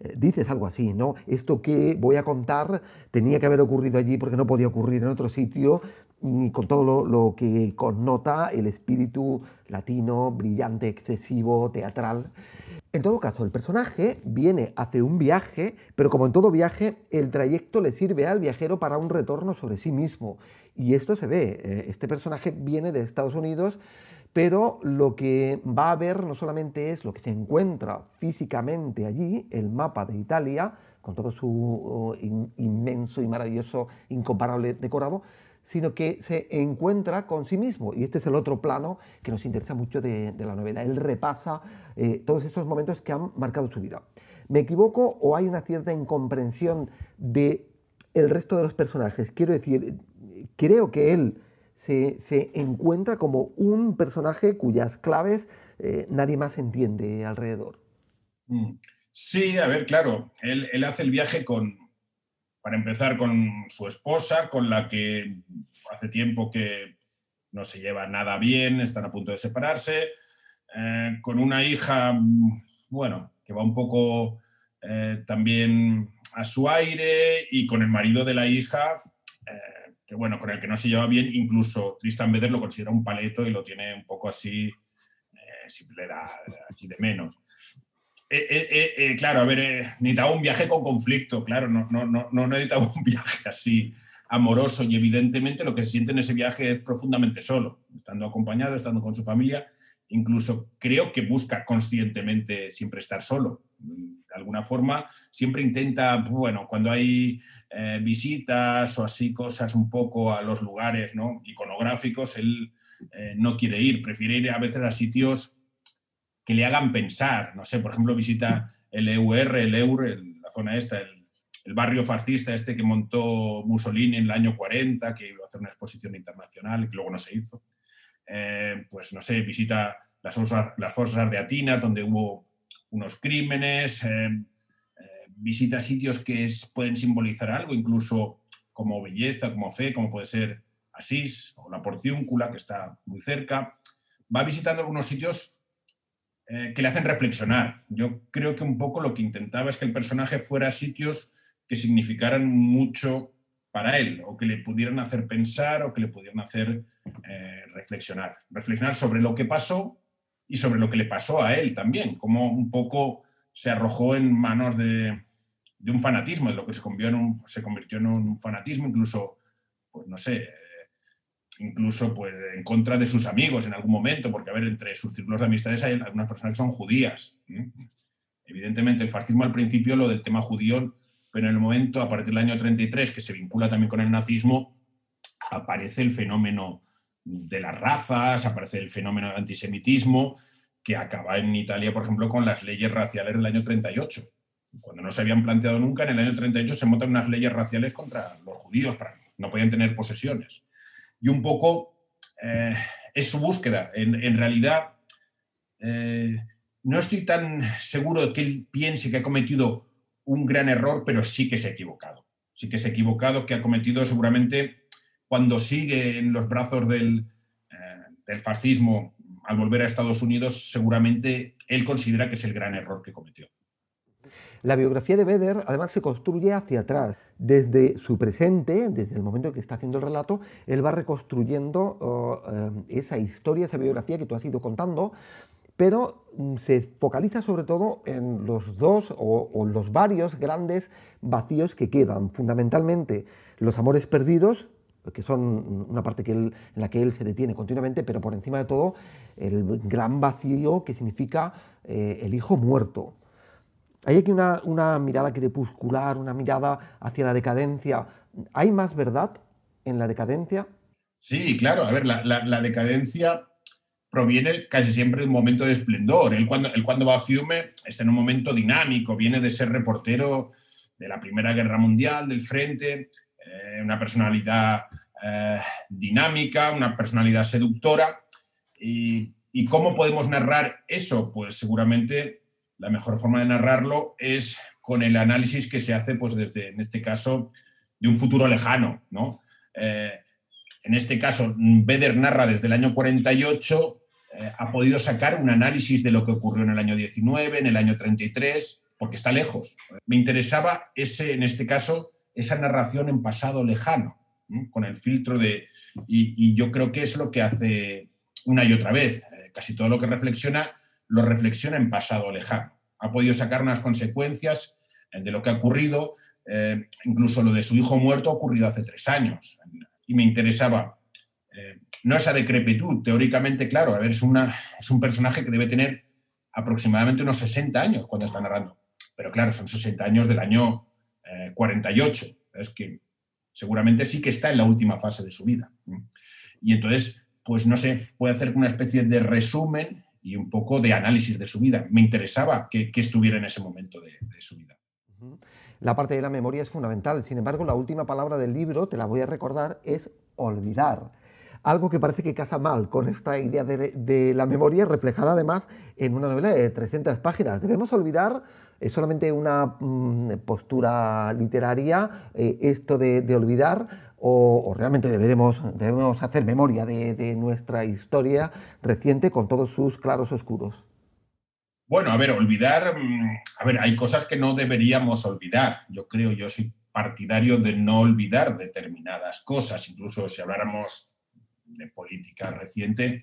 eh, dices algo así, ¿no? Esto que voy a contar tenía que haber ocurrido allí porque no podía ocurrir en otro sitio, con todo lo, que connota el espíritu latino, brillante, excesivo, teatral. En todo caso, el personaje viene, hace un viaje, pero como en todo viaje, el trayecto le sirve al viajero para un retorno sobre sí mismo. Y esto se ve. Eh, este personaje viene de Estados Unidos pero lo que va a ver no solamente es lo que se encuentra físicamente allí, el mapa de Italia, con todo su uh, inmenso y maravilloso, incomparable decorado, sino que se encuentra con sí mismo. Y este es el otro plano que nos interesa mucho de, la novela. Él repasa eh, todos esos momentos que han marcado su vida. ¿Me equivoco o hay una cierta incomprensión de resto de los personajes? Quiero decir, creo que él se, encuentra como un personaje cuyas claves eh, nadie más entiende alrededor. Mm. Sí, a ver, claro, él, hace el viaje con, para empezar, con su esposa, con la que hace tiempo que no se lleva nada bien, están a punto de separarse, eh, con una hija, bueno, que va un poco eh, también a su aire y con el marido de la hija, que bueno, con el que no se lleva bien, incluso Tristan Beder lo considera un paleto y lo tiene un poco así, eh, si le da así de menos. Eh, eh, eh, claro, a ver, necesitaba un viaje con conflicto, claro, no, no, no, no necesitaba un viaje así amoroso y evidentemente lo que se siente en ese viaje es profundamente solo, estando acompañado, estando con su familia, incluso creo que busca conscientemente siempre estar solo. De alguna forma, siempre intenta, bueno, cuando hay eh, visitas o así cosas un poco a los lugares ¿no? iconográficos, él eh, no quiere ir, prefiere ir a veces a sitios que le hagan pensar. No sé, por ejemplo, visita el EUR, el EUR, la zona esta, el, barrio fascista este que montó Mussolini en el año 40, que iba a hacer una exposición internacional y que luego no se hizo. Eh, pues no sé, visita las, las fosas de Atina, donde hubo unos crímenes visita sitios que pueden simbolizar algo, incluso como belleza, como fe, como puede ser Asís o la Porciúncula, que está muy cerca. Va visitando algunos sitios eh, que le hacen reflexionar. Yo creo que un poco lo que intentaba es que el personaje fuera a sitios que significaran mucho para él, o que le pudieran hacer pensar, o que le pudieran hacer eh, reflexionar. Reflexionar sobre lo que pasó y sobre lo que le pasó a él también, como un poco se arrojó en manos de, un fanatismo, de lo que se convirtió en un, se convirtió en un fanatismo, incluso pues no sé, incluso pues, en contra de sus amigos en algún momento, porque a ver, entre sus círculos de amistades hay algunas personas que son judías. Evidentemente, el fascismo al principio, lo del tema judío, pero en el momento, a partir del año 33, que se vincula también con el nazismo, aparece el fenómeno de las razas, aparece el fenómeno del antisemitismo, que acaba en Italia, por ejemplo, con las leyes raciales del año 38. Cuando no se habían planteado nunca, en el año 38 se montan unas leyes raciales contra los judíos, para, no podían tener posesiones. Y un poco eh, es su búsqueda. En, realidad, eh, no estoy tan seguro de que él piense que ha cometido un gran error, pero sí que se ha equivocado. Sí que se ha equivocado, que ha cometido seguramente cuando sigue en los brazos del, eh, del fascismo al volver a Estados Unidos, seguramente él considera que es el gran error que cometió. La biografía de Beder además se construye hacia atrás. Desde su presente, desde el momento en que está haciendo el relato, él va reconstruyendo oh, eh, esa historia, esa biografía que tú has ido contando, pero mm, se focaliza sobre todo en los dos o, los varios grandes vacíos que quedan. Fundamentalmente los amores perdidos, que son una parte en la que él se detiene continuamente, pero por encima de todo el gran vacío que significa eh, el hijo muerto. Hay aquí una, mirada crepuscular, una mirada hacia la decadencia. ¿Hay más verdad en la decadencia? Sí, claro. A ver, la, decadencia proviene casi siempre de un momento de esplendor. Él cuando, cuando va a Fiume está en un momento dinámico, viene de ser reportero de la Primera Guerra Mundial, del Frente, eh, una personalidad eh, dinámica, una personalidad seductora. Y, ¿Y cómo podemos narrar eso? Pues seguramente la mejor forma de narrarlo es con el análisis que se hace, pues desde, en este caso, de un futuro lejano, ¿no? Eh, en este caso, Beder narra desde el año 48, eh, ha podido sacar un análisis de lo que ocurrió en el año 19, en el año 33, porque está lejos. Me interesaba ese, en este caso, esa narración en pasado lejano, con el filtro de... Y, yo creo que es lo que hace una y otra vez. Eh, casi todo lo que reflexiona lo reflexiona en pasado lejano. Ha podido sacar unas consecuencias eh, de lo que ha ocurrido, eh, incluso lo de su hijo muerto ha ocurrido hace tres años. Y me interesaba, eh, no esa decrepitud, teóricamente, claro, a ver, es, una, es un personaje que debe tener aproximadamente unos 60 años cuando está narrando. Pero claro, son 60 años del año 48. Es que seguramente sí que está en la última fase de su vida. Y entonces, pues no sé, puede hacer una especie de resumen y un poco de análisis de su vida. Me interesaba que, estuviera en ese momento de, su vida. La parte de la memoria es fundamental. Sin embargo, la última palabra del libro, te la voy a recordar, es olvidar. Algo que parece que casa mal con esta idea de, la memoria, reflejada además en una novela de 300 páginas. Debemos olvidar, es solamente una mm, postura literaria, eh, esto de, de olvidar, o, realmente deberemos, debemos hacer memoria de, nuestra historia reciente con todos sus claros oscuros? Bueno, a ver, olvidar, mm, a ver, hay cosas que no deberíamos olvidar. Yo creo, yo soy partidario de no olvidar determinadas cosas, incluso si habláramos de política reciente,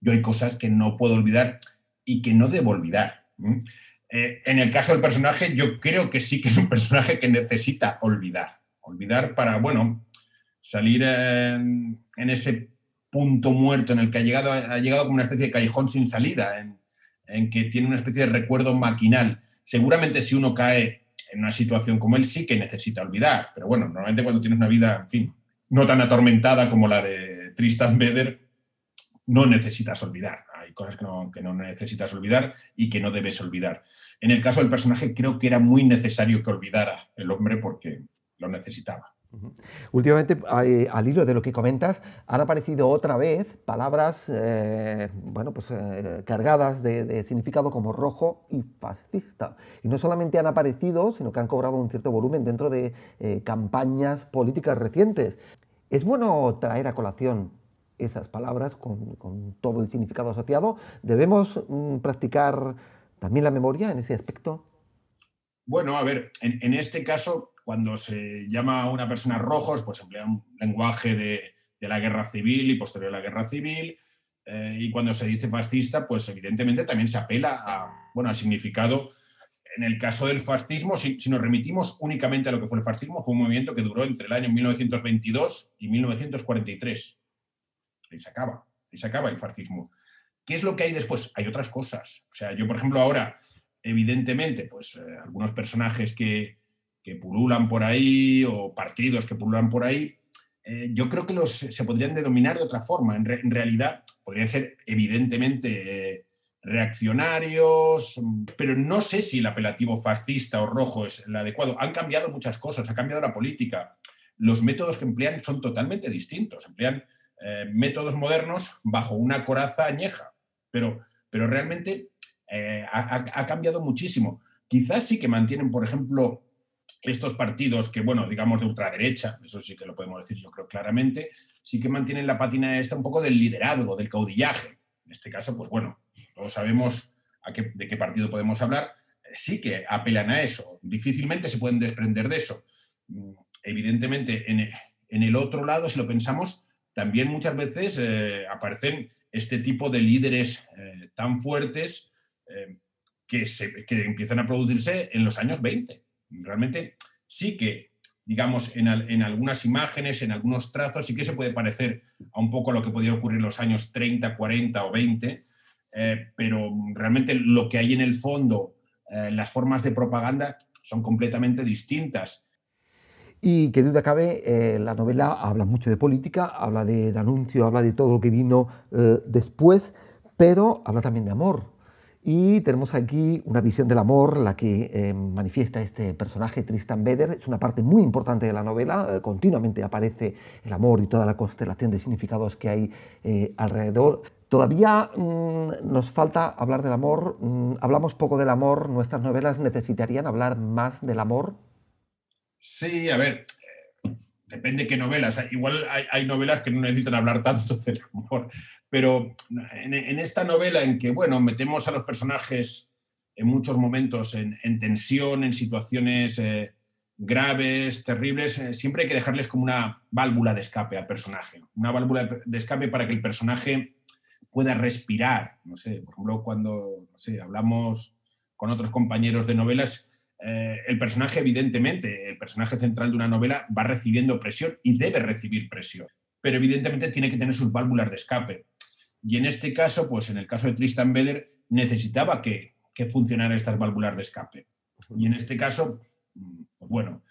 yo hay cosas que no puedo olvidar y que no debo olvidar. Eh, en el caso del personaje, yo creo que sí que es un personaje que necesita olvidar. Olvidar para, bueno, salir en, ese punto muerto en el que ha llegado, ha llegado como una especie de callejón sin salida, en, que tiene una especie de recuerdo maquinal. Seguramente si uno cae en una situación como él sí que necesita olvidar, pero bueno, normalmente cuando tienes una vida, en fin, no tan atormentada como la de Tristan Beder, no necesitas olvidar. Hay cosas que no, que no necesitas olvidar y que no debes olvidar. En el caso del personaje creo que era muy necesario que olvidara el hombre porque lo necesitaba. Últimamente, eh, al hilo de lo que comentas, han aparecido otra vez palabras eh, bueno, pues, eh, cargadas de, significado como rojo y fascista. Y no solamente han aparecido, sino que han cobrado un cierto volumen dentro de campañas políticas recientes. Es bueno traer a colación esas palabras con, todo el significado asociado. ¿Debemos mm, practicar también la memoria en ese aspecto? Bueno, a ver, en este caso cuando se llama a una persona rojos, pues emplea un lenguaje de, la guerra civil y posterior a la guerra civil. Eh, y cuando se dice fascista, pues evidentemente también se apela a, bueno, al significado en el caso del fascismo, si, nos remitimos únicamente a lo que fue el fascismo, fue un movimiento que duró entre el año 1922 y 1943. Y se acaba, y se acaba el fascismo. ¿Qué es lo que hay después? Hay otras cosas. O sea, yo, por ejemplo, ahora, evidentemente, pues eh, algunos personajes que, que, pululan por ahí o partidos que pululan por ahí, eh, yo creo que los, se podrían denominar de otra forma. En, realidad, podrían ser evidentemente eh, reaccionarios, pero no sé si el apelativo fascista o rojo es el adecuado. Han cambiado muchas cosas, ha cambiado la política. Los métodos que emplean son totalmente distintos. Emplean eh, métodos modernos bajo una coraza añeja, pero, pero realmente ha cambiado muchísimo. Quizás sí que mantienen, por ejemplo, estos partidos que, bueno, digamos de ultraderecha, eso sí que lo podemos decir yo creo claramente, sí que mantienen la pátina esta un poco del liderazgo, del caudillaje. En este caso, pues bueno, todos sabemos de qué partido podemos hablar, sí que apelan a eso, difícilmente se pueden desprender de eso. Evidentemente, en, el otro lado, si lo pensamos, también muchas veces eh, aparecen este tipo de líderes eh, tan fuertes eh, que, se, que empiezan a producirse en los años 20 realmente sí que, digamos, en, algunas imágenes, en algunos trazos, sí que se puede parecer a un poco lo que podía ocurrir en los años 30, 40 o 20, eh, pero realmente lo que hay en el fondo, eh, las formas de propaganda son completamente distintas. Y que duda cabe, eh, la novela habla mucho de política, habla de, de habla de todo lo que vino después, pero habla también de amor. Y tenemos aquí una visión del amor, la que eh, manifiesta este personaje, Tristan Beder. Es una parte muy importante de la novela. Eh, continuamente aparece el amor y toda la constelación de significados que hay eh, alrededor. Todavía mm, nos falta hablar del amor. Mm, hablamos poco del amor. ¿Nuestras novelas necesitarían hablar más del amor? Sí, a ver, depende qué novelas. Igual hay, novelas que no necesitan hablar tanto del amor. Pero en, esta novela en que, bueno, metemos a los personajes en muchos momentos en, tensión, en situaciones eh, graves, terribles, eh, siempre hay que dejarles como una válvula de escape al personaje. Una válvula de escape para que el personaje pueda respirar. No sé, por ejemplo, cuando hablamos con otros compañeros de novelas, eh, el personaje, evidentemente, el personaje central de una novela va recibiendo presión y debe recibir presión, pero evidentemente tiene que tener sus válvulas de escape. Y en este caso, pues en el caso de Tristan Beder, necesitaba que, que funcionaran estas válvulas de escape. Y en este caso, pues bueno,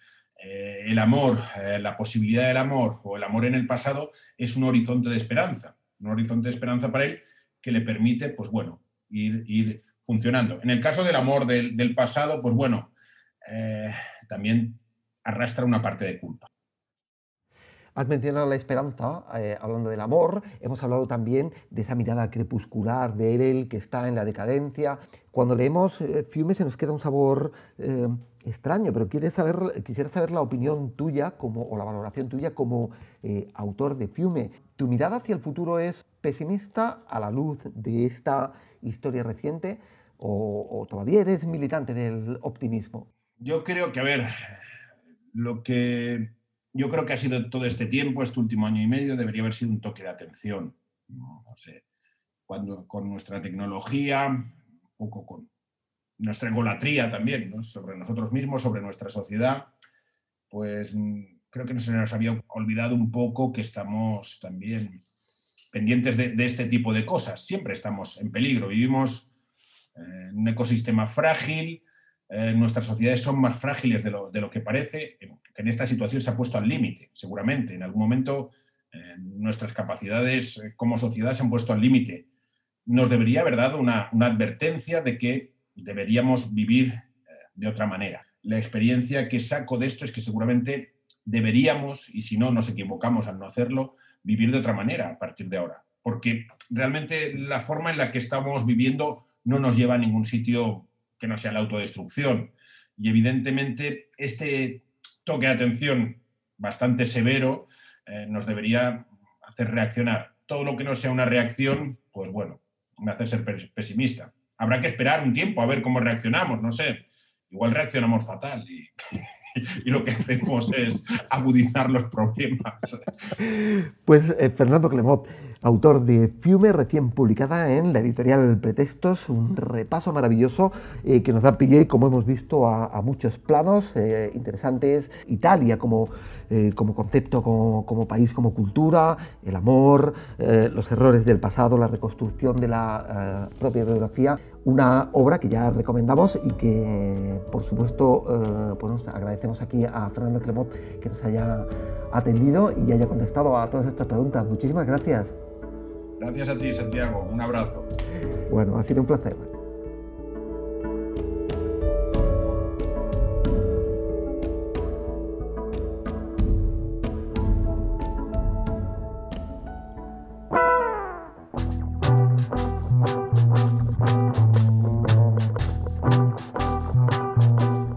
eh, el amor, eh, la posibilidad del amor o el amor en el pasado es un horizonte de esperanza, un horizonte de esperanza para él que le permite, pues bueno, ir, ir funcionando. En el caso del amor del, del pasado, pues bueno, eh, también arrastra una parte de culpa. Has mencionado la esperanza, eh, hablando del amor, hemos hablado también de esa mirada crepuscular de él que está en la decadencia. Cuando leemos eh, Fiume se nos queda un sabor extraño, pero saber, quisiera saber la opinión tuya como, o la valoración tuya como autor de Fiume. ¿Tu mirada hacia el futuro es pesimista a la luz de esta historia reciente o todavía eres militante del optimismo? Yo creo que, a ver, lo que yo creo que ha sido todo este tiempo, este último año y medio, debería haber sido un toque de atención. No, sé, cuando con nuestra tecnología, un poco con nuestra egolatría también, sobre nosotros mismos, sobre nuestra sociedad, pues creo que no se nos había olvidado un poco que estamos también pendientes de, este tipo de cosas. Siempre estamos en peligro, vivimos en un ecosistema frágil, eh, nuestras sociedades son más frágiles de lo, de lo que parece que en esta situación se ha puesto al límite, seguramente. En algún momento eh, nuestras capacidades eh, como sociedad se han puesto al límite. Nos debería haber dado una, advertencia de que deberíamos vivir eh, de otra manera. La experiencia que saco de esto es que seguramente deberíamos, y si no nos equivocamos al no hacerlo, vivir de otra manera a partir de ahora. Porque realmente la forma en la que estamos viviendo no nos lleva a ningún sitio que no sea la autodestrucción. Y evidentemente este toque de atención bastante severo eh, nos debería hacer reaccionar. Todo lo que no sea una reacción, pues bueno, me hace ser pesimista. Habrá que esperar un tiempo a ver cómo reaccionamos, no sé. Igual reaccionamos fatal y, lo que hacemos es agudizar los problemas. Pues eh, Fernando Clemot, autor de Fiume, recién publicada en la editorial Pretextos, un repaso maravilloso eh, que nos da pie, como hemos visto, a, muchos planos eh, interesantes. Italia como, eh, como concepto, como, país, como cultura, el amor, los errores del pasado, la reconstrucción de la propia biografía. Una obra que ya recomendamos y que, por supuesto, pues agradecemos aquí a Fernando Clemot que nos haya atendido y haya contestado a todas estas preguntas. Muchísimas gracias. Gracias a ti, Santiago. Un abrazo. Bueno, ha sido un placer.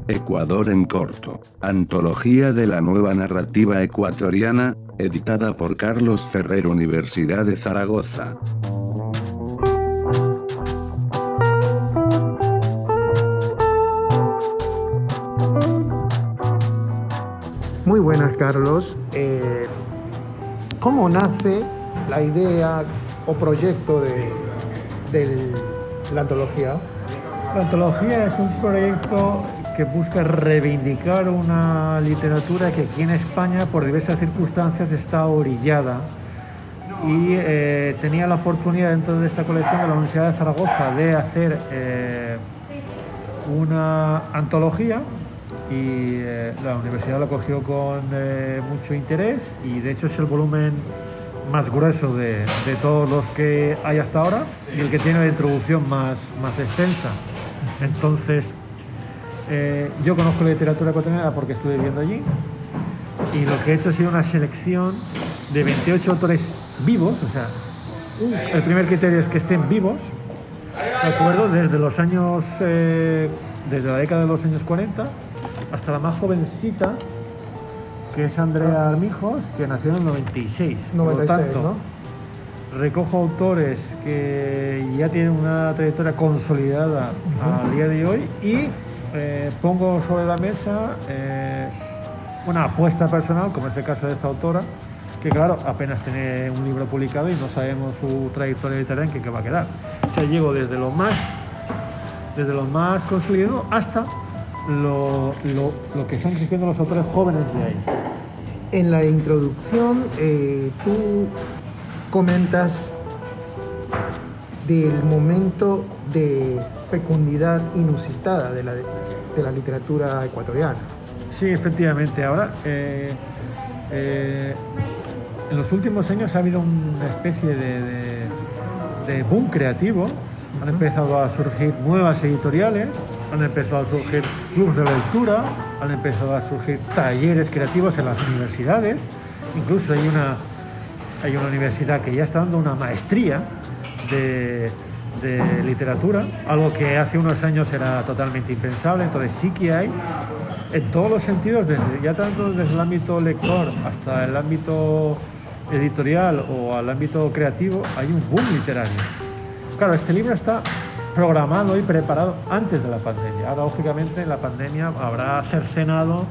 Ecuador en corto. Antología de la nueva narrativa ecuatoriana, editada por Carlos Ferrer Universidad de Zaragoza. Muy buenas, Carlos. Eh, ¿Cómo nace la idea o proyecto de, de la antología? La antología es un proyecto que busca reivindicar una literatura que aquí en España, por diversas circunstancias, está orillada. Y eh, tenía la oportunidad dentro de esta colección de la Universidad de Zaragoza de hacer eh, una antología y eh, la universidad lo cogió con mucho interés y de hecho es el volumen más grueso de, de, todos los que hay hasta ahora y el que tiene la introducción más, más extensa. Entonces, eh, yo conozco la literatura ecuatoriana porque estuve viviendo allí y lo que he hecho ha sido una selección de 28 autores vivos, o sea, el primer criterio es que estén vivos, ¿de acuerdo? Desde los años, eh, desde la década de los años 40 hasta la más jovencita, que es Andrea Armijos, que nació en el 96. 96 Por lo tanto, recojo autores que ya tienen una trayectoria consolidada al día de hoy y eh, pongo sobre la mesa eh, una apuesta personal, como es el caso de esta autora, que claro, apenas tiene un libro publicado y no sabemos su trayectoria literaria en qué, va a quedar. O sea, llego desde lo más, desde lo más consolidado hasta lo, que están escribiendo los autores jóvenes de ahí. En la introducción, eh, tú comentas del momento de fecundidad inusitada de la, de la literatura ecuatoriana. Sí, efectivamente. Ahora, eh, eh, en los últimos años ha habido una especie de, boom creativo. Han empezado a surgir nuevas editoriales, han empezado a surgir clubes de lectura, han empezado a surgir talleres creativos en las universidades. Incluso hay una, hay una universidad que ya está dando una maestría de, de literatura, algo que hace unos años era totalmente impensable, entonces sí que hay en todos los sentidos, desde, ya tanto desde el ámbito lector hasta el ámbito editorial o al ámbito creativo, hay un boom literario. Claro, este libro está programado y preparado antes de la pandemia. Ahora, lógicamente, la pandemia habrá cercenado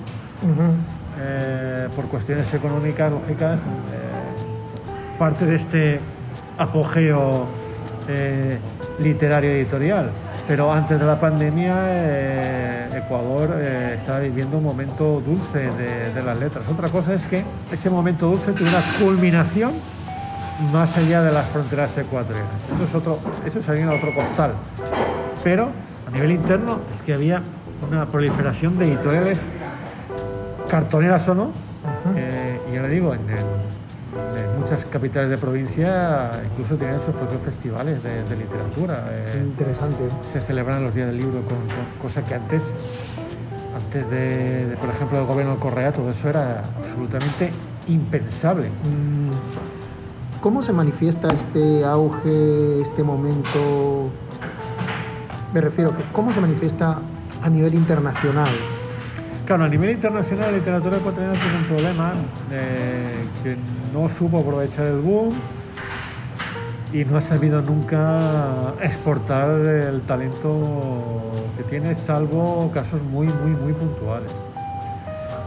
eh, por cuestiones económicas, lógicas, eh, parte de este apogeo eh, literario editorial. Pero antes de la pandemia, eh, Ecuador eh, estaba viviendo un momento dulce de, las letras. Otra cosa es que ese momento dulce tuvo una culminación más allá de las fronteras ecuatorianas. Eso es otro, eso es a otro costal. Pero a nivel interno es que había una proliferación de editoriales cartoneras o no. y ya le digo, en el muchas capitales de provincia incluso tienen sus propios festivales de, literatura. Eh, interesante. Se celebran los días del libro, con, cosa que antes, antes de, por ejemplo, del gobierno de Correa, todo eso era absolutamente impensable. Mm, ¿Cómo se manifiesta este auge, este momento? Me refiero, ¿cómo se manifiesta a nivel internacional? Claro, a nivel internacional la literatura ecuatoriana tiene un problema eh, que no supo aprovechar el boom y no ha sabido nunca exportar el talento que tiene, salvo casos muy, muy, muy puntuales.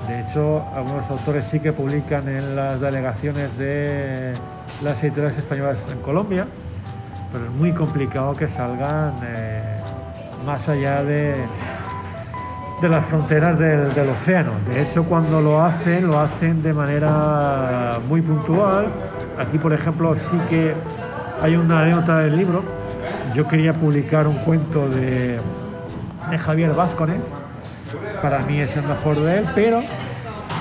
De hecho, algunos autores sí que publican en las delegaciones de las editoriales españolas en Colombia, pero es muy complicado que salgan eh, más allá de, de las fronteras del, océano. De hecho, cuando lo hacen, lo hacen de manera muy puntual. Aquí, por ejemplo, sí que hay una anécdota del libro. Yo quería publicar un cuento de, de Javier Vázquez, para mí es el mejor de él, pero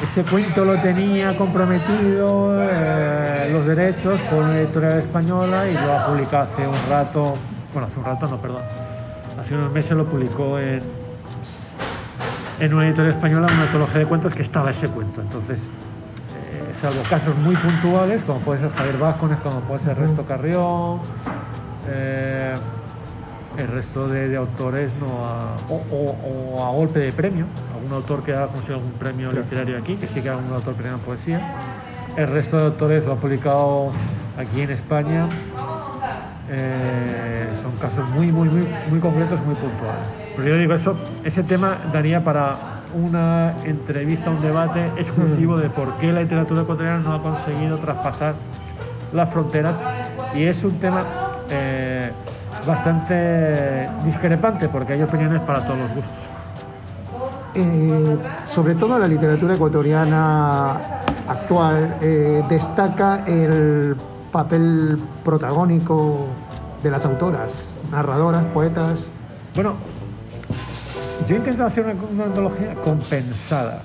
ese cuento lo tenía comprometido eh, los derechos con una editorial española y lo ha publicado hace un rato, bueno, hace un rato no, perdón, hace unos meses lo publicó en, en una editorial española, una antología de cuentos que estaba ese cuento. Entonces, eh, salvo casos muy puntuales, como puede ser Javier Vázquez, como puede ser Resto Carrión, eh, el resto de, de autores no ha, o, o, o, a golpe de premio, algún autor que ha conseguido algún premio literario aquí, que sí que algún autor premio en poesía. El resto de autores lo ha publicado aquí en España. Eh, son casos muy, muy, muy, muy concretos, muy puntuales. Pero yo digo, eso, ese tema daría para una entrevista, un debate exclusivo de por qué la literatura ecuatoriana no ha conseguido traspasar las fronteras. Y es un tema eh, bastante discrepante porque hay opiniones para todos los gustos. Eh, sobre todo la literatura ecuatoriana actual eh, destaca el papel protagónico de las autoras, narradoras, poetas. Bueno, yo he intentado hacer una, una antología compensada,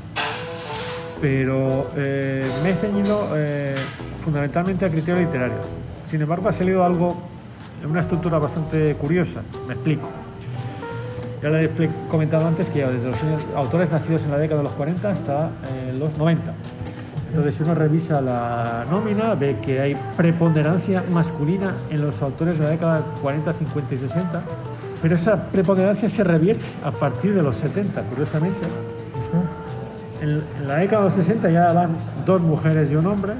pero eh, me he ceñido eh, fundamentalmente a criterios literarios. Sin embargo, ha salido algo en una estructura bastante curiosa. Me explico. Ya le he comentado antes que desde los autores nacidos en la década de los 40 hasta eh, los 90. Entonces, si uno revisa la nómina, ve que hay preponderancia masculina en los autores de la década 40, 50 y 60, pero esa preponderancia se revierte a partir de los 70, curiosamente. En, en la década de los 60 ya van dos mujeres y un hombre,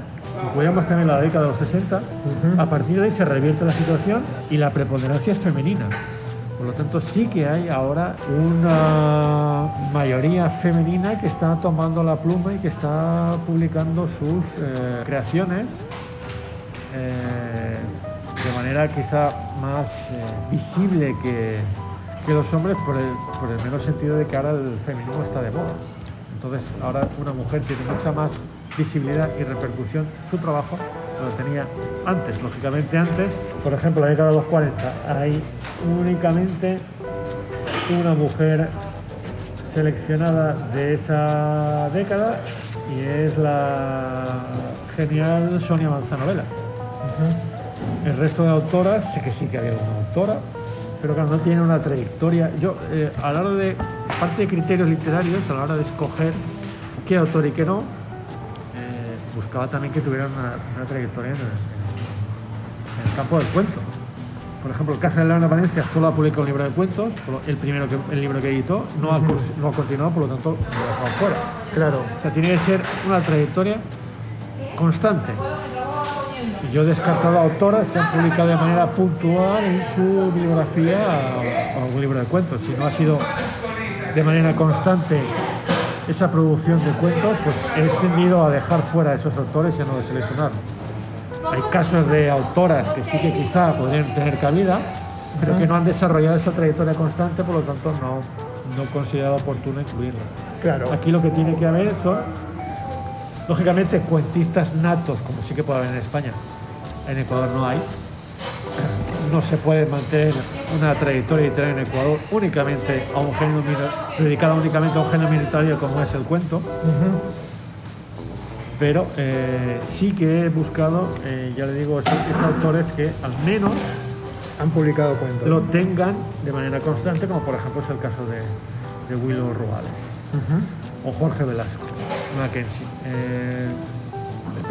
podríamos tener la década de los 60, uh -huh. a partir de ahí se revierte la situación y la preponderancia es femenina. Por lo tanto, sí que hay ahora una mayoría femenina que está tomando la pluma y que está publicando sus eh, creaciones eh, de manera quizá más eh, visible que, que, los hombres por el, por el sentido de que ahora el feminismo está de moda. Entonces, ahora una mujer tiene mucha más visibilidad y repercusión su trabajo lo tenía antes, lógicamente antes, por ejemplo, la década de los 40, hay únicamente una mujer seleccionada de esa década y es la genial Sonia Manzanovela. Uh -huh. El resto de autoras, sé que sí que había una autora, pero que no tiene una trayectoria. Yo, eh, a la hora de, parte de criterios literarios, a la hora de escoger qué autor y qué no, buscaba también que tuvieran una, una trayectoria en el, en el, campo del cuento. Por ejemplo, el caso de Leona Valencia solo ha publicado un libro de cuentos, el primero que, el libro que editó, no, uh -huh. ha, no ha continuado, por lo tanto lo ha dejado fuera. Claro. O sea, tiene que ser una trayectoria constante. Yo he descartado autoras que han publicado de manera puntual en su bibliografía algún libro de cuentos. Si no ha sido de manera constante esa producción de cuentos, pues he tendido a dejar fuera a esos autores y a no seleccionarlos. Hay casos de autoras que sí que quizá podrían tener cabida, pero que no han desarrollado esa trayectoria constante, por lo tanto no, no he considerado oportuno incluirlas. Claro. Aquí lo que tiene que haber son, lógicamente, cuentistas natos, como sí que puede haber en España. En Ecuador no hay. No se puede mantener una trayectoria literaria en Ecuador únicamente a un género dedicada únicamente a un género minoritario como es el cuento. Uh -huh. Pero eh, sí que he buscado, eh, ya le digo, esos, esos, autores que al menos han publicado cuentos. Lo tengan de manera constante, como por ejemplo es el caso de, de Willow Ruales uh -huh. o Jorge Velasco, Mackenzie. Eh,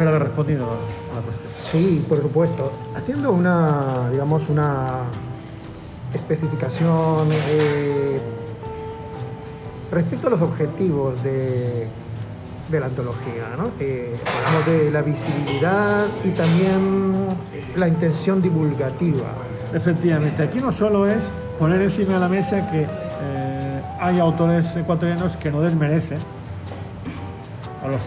espero haber respondido a la cuestión. Sí, por supuesto. Haciendo una, digamos, una especificación eh, respecto a los objetivos de, de la antología. ¿no? Eh, hablamos de la visibilidad y también la intención divulgativa. Efectivamente, aquí no solo es poner encima de la mesa que eh, hay autores ecuatorianos que no desmerecen a los,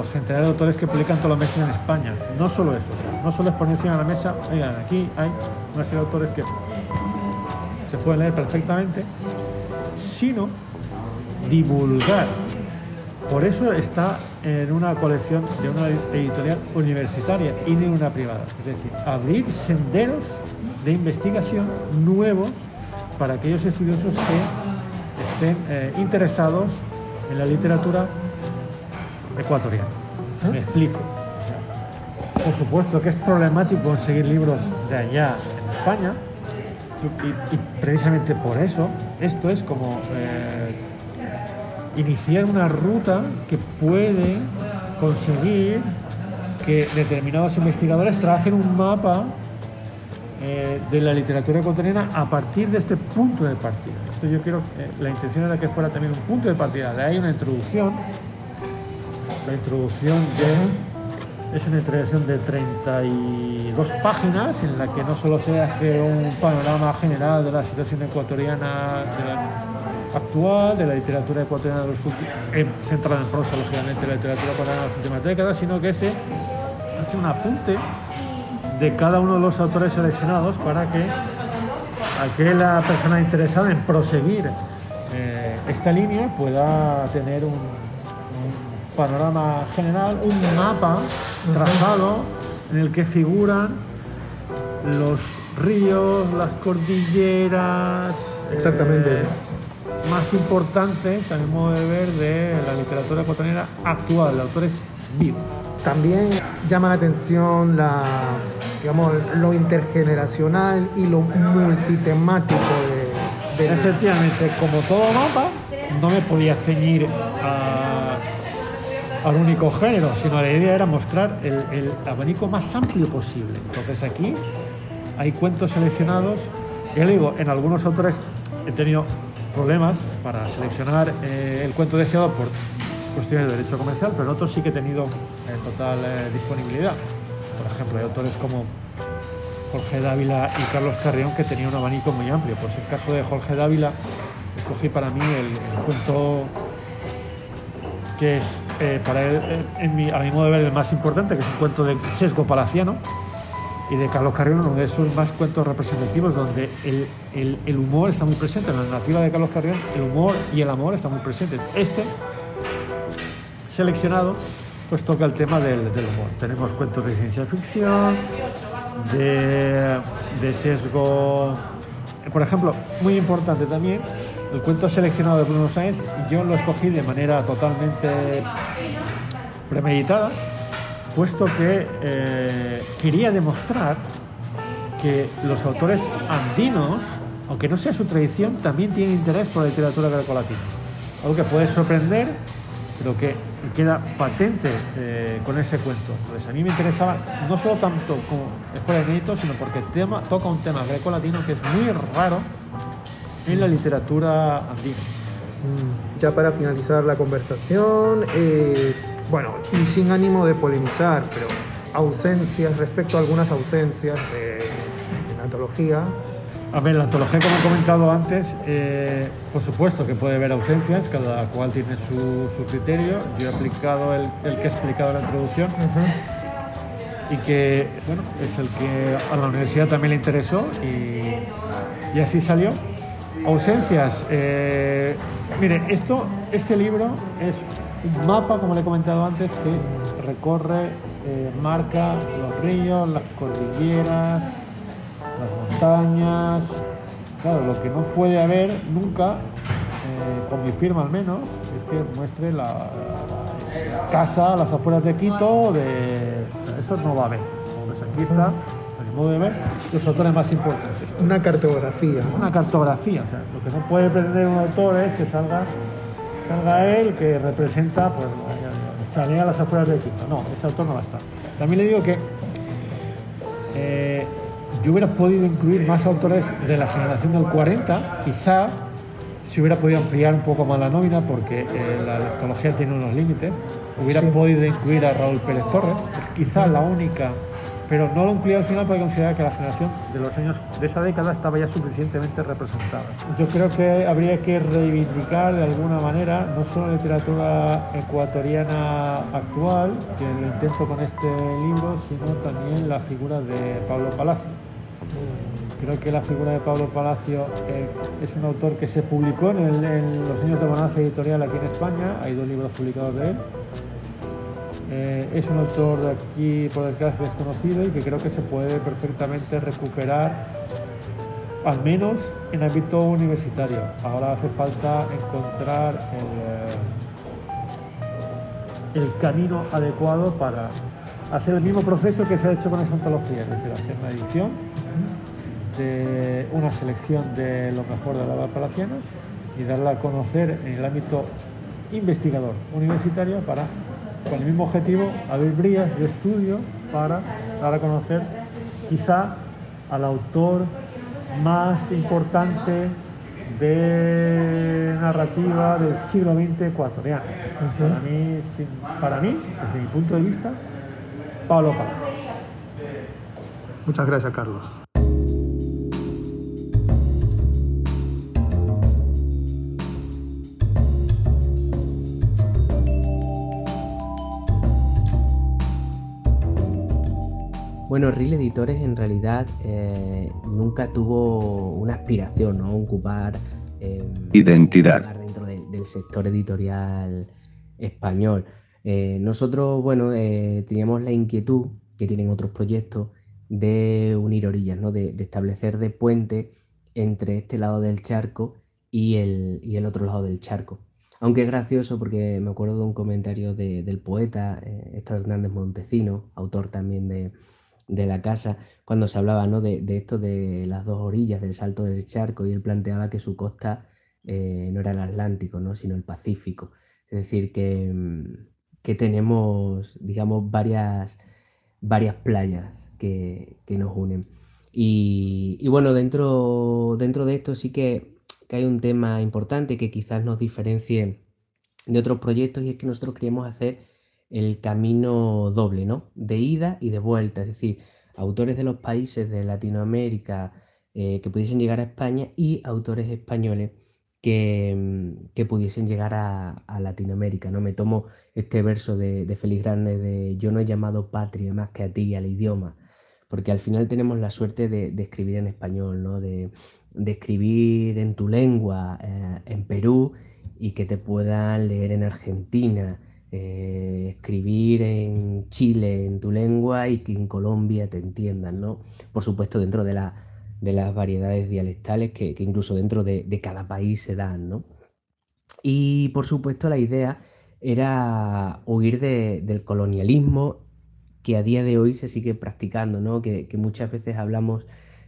a, centenares de autores que publican todos los meses en España. No solo eso, no solo es poner encima de la mesa, oigan, aquí hay una serie de autores que se pueden leer perfectamente, sino divulgar. Por eso está en una colección de una editorial universitaria y de una privada. Es decir, abrir senderos de investigación nuevos para aquellos estudiosos que estén eh, interesados en la literatura ecuatoriana. Me explico. por supuesto que es problemático conseguir libros de allá en España y, precisamente por eso esto es como eh, iniciar una ruta que puede conseguir que determinados investigadores tracen un mapa eh, de la literatura ecuatoriana a partir de este punto de partida. Esto yo quiero, eh, la intención era que fuera también un punto de partida. De ahí una introducción. La introducción de, es una introducción de 32 páginas en la que no solo se hace un panorama general de la situación ecuatoriana actual, de la literatura ecuatoriana de eh, centrada en prosa, lógicamente, la literatura ecuatoriana de las últimas décadas, sino que se hace un apunte de cada uno de los autores seleccionados para que aquella persona interesada en proseguir eh, esta línea pueda tener un, panorama general, un mapa trazado en el que figuran los ríos, las cordilleras. Exactamente. Eh, más importantes, a mi modo de ver, de la literatura ecuatoriana actual, de autores vivos. También llama la atención la, digamos, lo intergeneracional y lo multitemático de, de... Efectivamente, como todo mapa, no me podía ceñir al único género, sino la idea era mostrar el, abanico más amplio posible. Entonces aquí hay cuentos seleccionados, ya digo, en algunos autores he tenido problemas para seleccionar eh, el cuento deseado por cuestiones de derecho comercial, pero en otros sí que he tenido eh, total eh, disponibilidad. Por ejemplo, hay autores como Jorge Dávila y Carlos Carrión que tenían un abanico muy amplio. Pues el caso de Jorge Dávila, escogí para mí el, cuento que es para él, a mi modo de ver, el más importante, que es un cuento de sesgo palaciano y de Carlos Carrión, uno de sus más cuentos representativos, donde el, el, humor está muy presente. En la narrativa de Carlos Carrión, el humor y el amor están muy presentes. Este, seleccionado, pues toca el tema del, del humor. Tenemos cuentos de ciencia ficción, de, de sesgo. Por ejemplo, muy importante también, el cuento seleccionado de Bruno Sáenz, yo lo escogí de manera totalmente premeditada puesto que eh, quería demostrar que los autores andinos, aunque no sea su tradición, también tienen interés por la literatura grecolatina. Algo que puede sorprender, pero que queda patente eh, con ese cuento. Entonces a mí me interesaba no solo tanto como fuera de mérito, sino porque tema, toca un tema grecolatino que es muy raro en la literatura andina. Mm, ya para finalizar la conversación, eh, bueno, y sin ánimo de polemizar, pero ausencias, respecto a algunas ausencias de, la antología. A ver, la antología, como he comentado antes, eh, por supuesto que puede haber ausencias, cada cual tiene su, criterio. Yo he aplicado el, que he explicado en la introducción y que, bueno, es el que a la universidad también le interesó y, y así salió. Ausencias. Eh, mire, esto, este libro es un mapa, como le he comentado antes, que recorre, eh, marca los ríos, las cordilleras, las montañas. Claro, lo que no puede haber nunca, eh, con mi firma al menos, es que muestre la, casa las afueras de Quito, de, eso no va a haber. Como aquí está, mi modo de ver, los autores más importantes. Una cartografía. Es una cartografía, o sea, lo que no puede pretender un autor es que salga salga él que representa, pues, chalea las afueras de Quito. No, ese autor no va a estar. También le digo que eh, yo hubiera podido incluir más autores de la generación del 40, quizá si hubiera podido ampliar un poco más la nómina, porque eh, la antología tiene unos límites, hubiera podido incluir a Raúl Pérez Torres, es quizá la única pero no lo incluía al final porque consideraba que la generación de los años de esa década estaba ya suficientemente representada. Yo creo que habría que reivindicar de alguna manera no solo la literatura ecuatoriana actual, que lo intento con este libro, sino también la figura de Pablo Palacio. Creo que la figura de Pablo Palacio eh, es un autor que se publicó en, en los años de bonanza editorial aquí en España, hay dos libros publicados de él, eh, es un autor de aquí, por desgracia, desconocido y que creo que se puede perfectamente recuperar, al menos en ámbito universitario. Ahora hace falta encontrar el, el camino adecuado para hacer el mismo proceso que se ha hecho con esa antología, es decir, hacer una edición de una selección de lo mejor de la obra palaciana y darla a conocer en el ámbito investigador universitario para con el mismo objetivo, abrir brillas de estudio para dar a conocer quizá al autor más importante de narrativa del siglo XX ecuatoriano. Para mí, para mí, desde mi punto de vista, Pablo Palacio. Muchas gracias, Carlos. Bueno, Real Editores en realidad eh, nunca tuvo una aspiración, ¿no? Ocupar eh, identidad dentro del sector editorial español. Eh, nosotros, bueno, teníamos la inquietud que tienen otros proyectos de unir orillas, ¿no? De, establecer de puente entre este lado del charco y el, y el, otro lado del charco. Aunque es gracioso porque me acuerdo de un comentario del poeta Héctor Hernández Montecino, autor también de, de la casa cuando se hablaba ¿no? de, esto de las dos orillas del salto del charco y él planteaba que su costa eh, no era el Atlántico, ¿no? sino el Pacífico. Es decir, que, mm, que tenemos, digamos, varias, varias playas que, nos unen. Y, bueno, dentro, dentro de esto sí que, que, hay un tema importante que quizás nos diferencie de otros proyectos y es que nosotros queríamos hacer el camino doble, ¿no? De ida y de vuelta, es decir, autores de los países de Latinoamérica eh, que pudiesen llegar a España y autores españoles que, mm, pudiesen llegar a, Latinoamérica, ¿no? Me tomo este verso de, de Grande de yo no he llamado patria más que a ti al idioma, porque al final tenemos la suerte de, escribir en español, ¿no? De, escribir en tu lengua eh, en Perú y que te puedan leer en Argentina eh, escribir en Chile en tu lengua y que en Colombia te entiendan, ¿no? Por supuesto dentro de, de las variedades dialectales que, incluso dentro de, cada país se dan, ¿no? Y por supuesto la idea era huir del colonialismo que a día de hoy se sigue practicando, ¿no? Que, muchas veces hablamos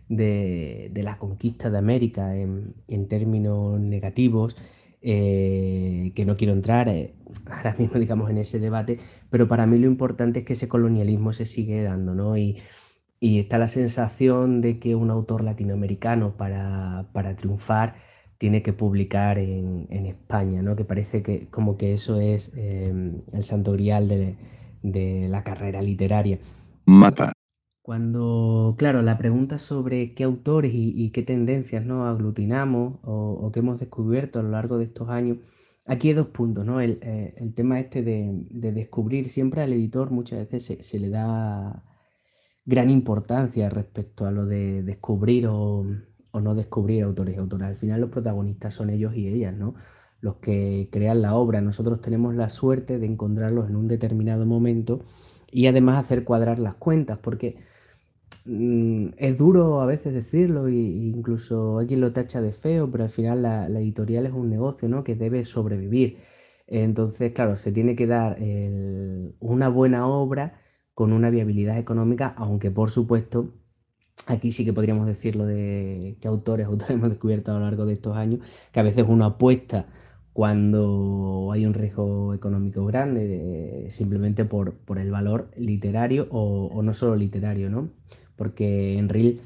de, la conquista de América en, en términos negativos eh, que no quiero entrar eh, ahora mismo, digamos, en ese debate, pero para mí lo importante es que ese colonialismo se sigue dando, ¿no? Y, está la sensación de que un autor latinoamericano para, triunfar tiene que publicar en, España, ¿no? Que parece que como que eso es em, el santo grial de, de la carrera literaria. Mapa. Cuando, claro, la pregunta sobre qué autores y, qué tendencias ¿no? aglutinamos o, qué hemos descubierto a lo largo de estos años, aquí hay dos puntos, ¿no? El, eh, tema este de, descubrir, siempre al editor muchas veces se, le da gran importancia respecto a lo de descubrir o, no descubrir autores y autoras. Al final los protagonistas son ellos y ellas, ¿no? Los que crean la obra. Nosotros tenemos la suerte de encontrarlos en un determinado momento y además hacer cuadrar las cuentas, porque es duro a veces decirlo e incluso hay quien lo tacha de feo, pero al final la, editorial es un negocio ¿no? que debe sobrevivir. Entonces, claro, se tiene que dar una buena obra con una viabilidad económica, aunque por supuesto aquí sí que podríamos decirlo de qué autores, autores hemos descubierto a lo largo de estos años, que a veces uno apuesta cuando hay un riesgo económico grande, simplemente por, el valor literario o, no solo literario, ¿no? porque en Reel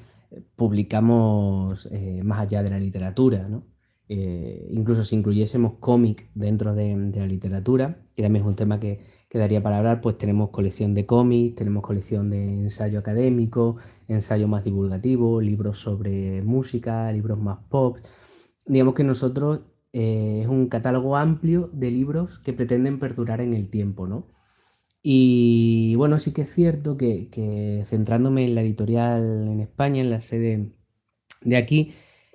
publicamos eh, más allá de la literatura, ¿no? eh, incluso si incluyésemos cómic dentro de, la literatura, que también es un tema que, quedaría para hablar, pues tenemos colección de cómics, tenemos colección de ensayo académico, ensayo más divulgativo, libros sobre música, libros más pop. Digamos que nosotros eh, es un catálogo amplio de libros que pretenden perdurar en el tiempo, ¿no? Y bueno, sí que es cierto que, centrándome en la editorial en España, en la sede de aquí,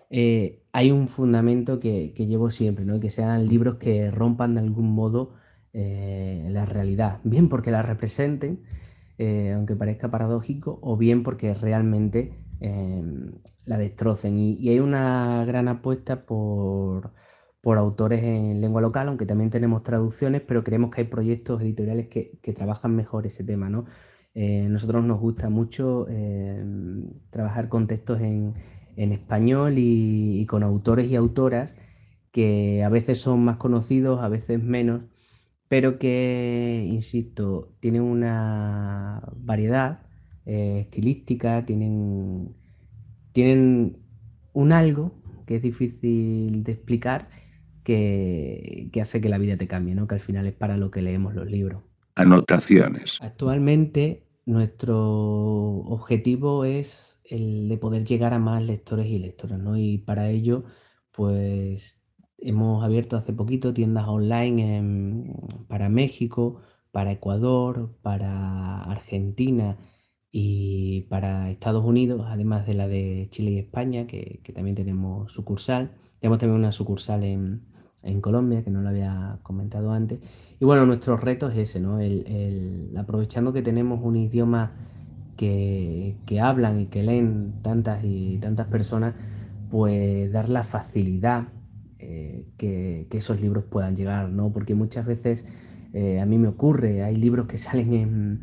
eh, hay un fundamento que, llevo siempre, ¿no? que sean libros que rompan de algún modo eh, la realidad, bien porque la representen, aunque parezca paradójico, o bien porque realmente la destrocen. y, hay una gran apuesta por por autores en lengua local, aunque también tenemos traducciones, pero creemos que hay proyectos editoriales que, trabajan mejor ese tema. ¿no? Eh, nosotros nos gusta mucho eh, trabajar con textos en, español y, con autores y autoras que a veces son más conocidos, a veces menos, pero que, insisto, tienen una variedad eh, estilística, tienen, tienen un algo que es difícil de explicar que, hace que la vida te cambie, ¿no? que al final es para lo que leemos los libros. Anotaciones. Actualmente nuestro objetivo es el de poder llegar a más lectores y lectoras, ¿no? Y para ello, pues hemos abierto hace poquito tiendas online para México, para Ecuador, para Argentina y para Estados Unidos, además de la de Chile y España, que, que también tenemos sucursal. Tenemos también una sucursal en, en Colombia, que no lo había comentado antes. Y bueno, nuestro reto es ese, ¿no? El, aprovechando que tenemos un idioma que, hablan y que leen tantas y tantas personas, pues dar la facilidad eh, que, esos libros puedan llegar, ¿no? Porque muchas veces eh, a mí me ocurre, hay libros que salen en,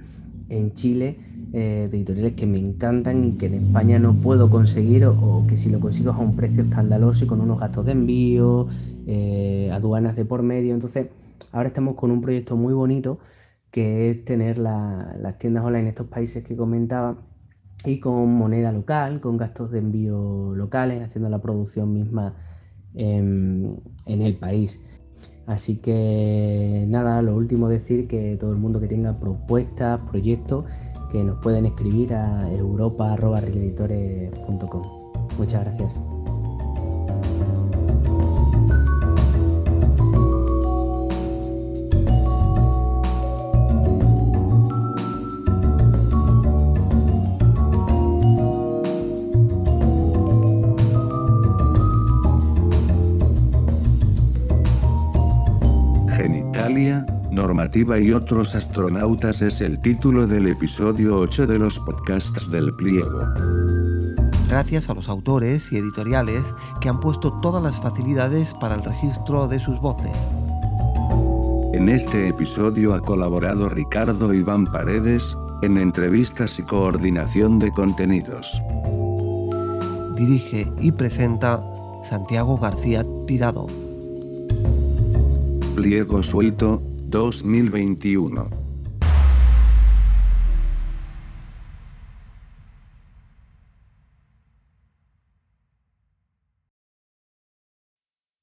en Chile eh, de editoriales que me encantan y que en España no puedo conseguir o, que si lo consigo es a un precio escandaloso y con unos gastos de envío, eh, aduanas de por medio. Entonces, ahora estamos con un proyecto muy bonito que es tener las tiendas online en estos países que comentaba y con moneda local, con gastos de envío locales, haciendo la producción misma en, en el país. Así que nada, lo último decir que todo el mundo que tenga propuestas, proyectos, que nos pueden escribir a europa.releditores.com. Muchas gracias. Y otros astronautas es el título del episodio 8 de los podcasts del pliego. Gracias a los autores y editoriales que han puesto todas las facilidades para el registro de sus voces. En este episodio ha colaborado Ricardo Iván Paredes, en entrevistas y coordinación de contenidos. Dirige y presenta Santiago García Tirado. Pliego suelto, 2021.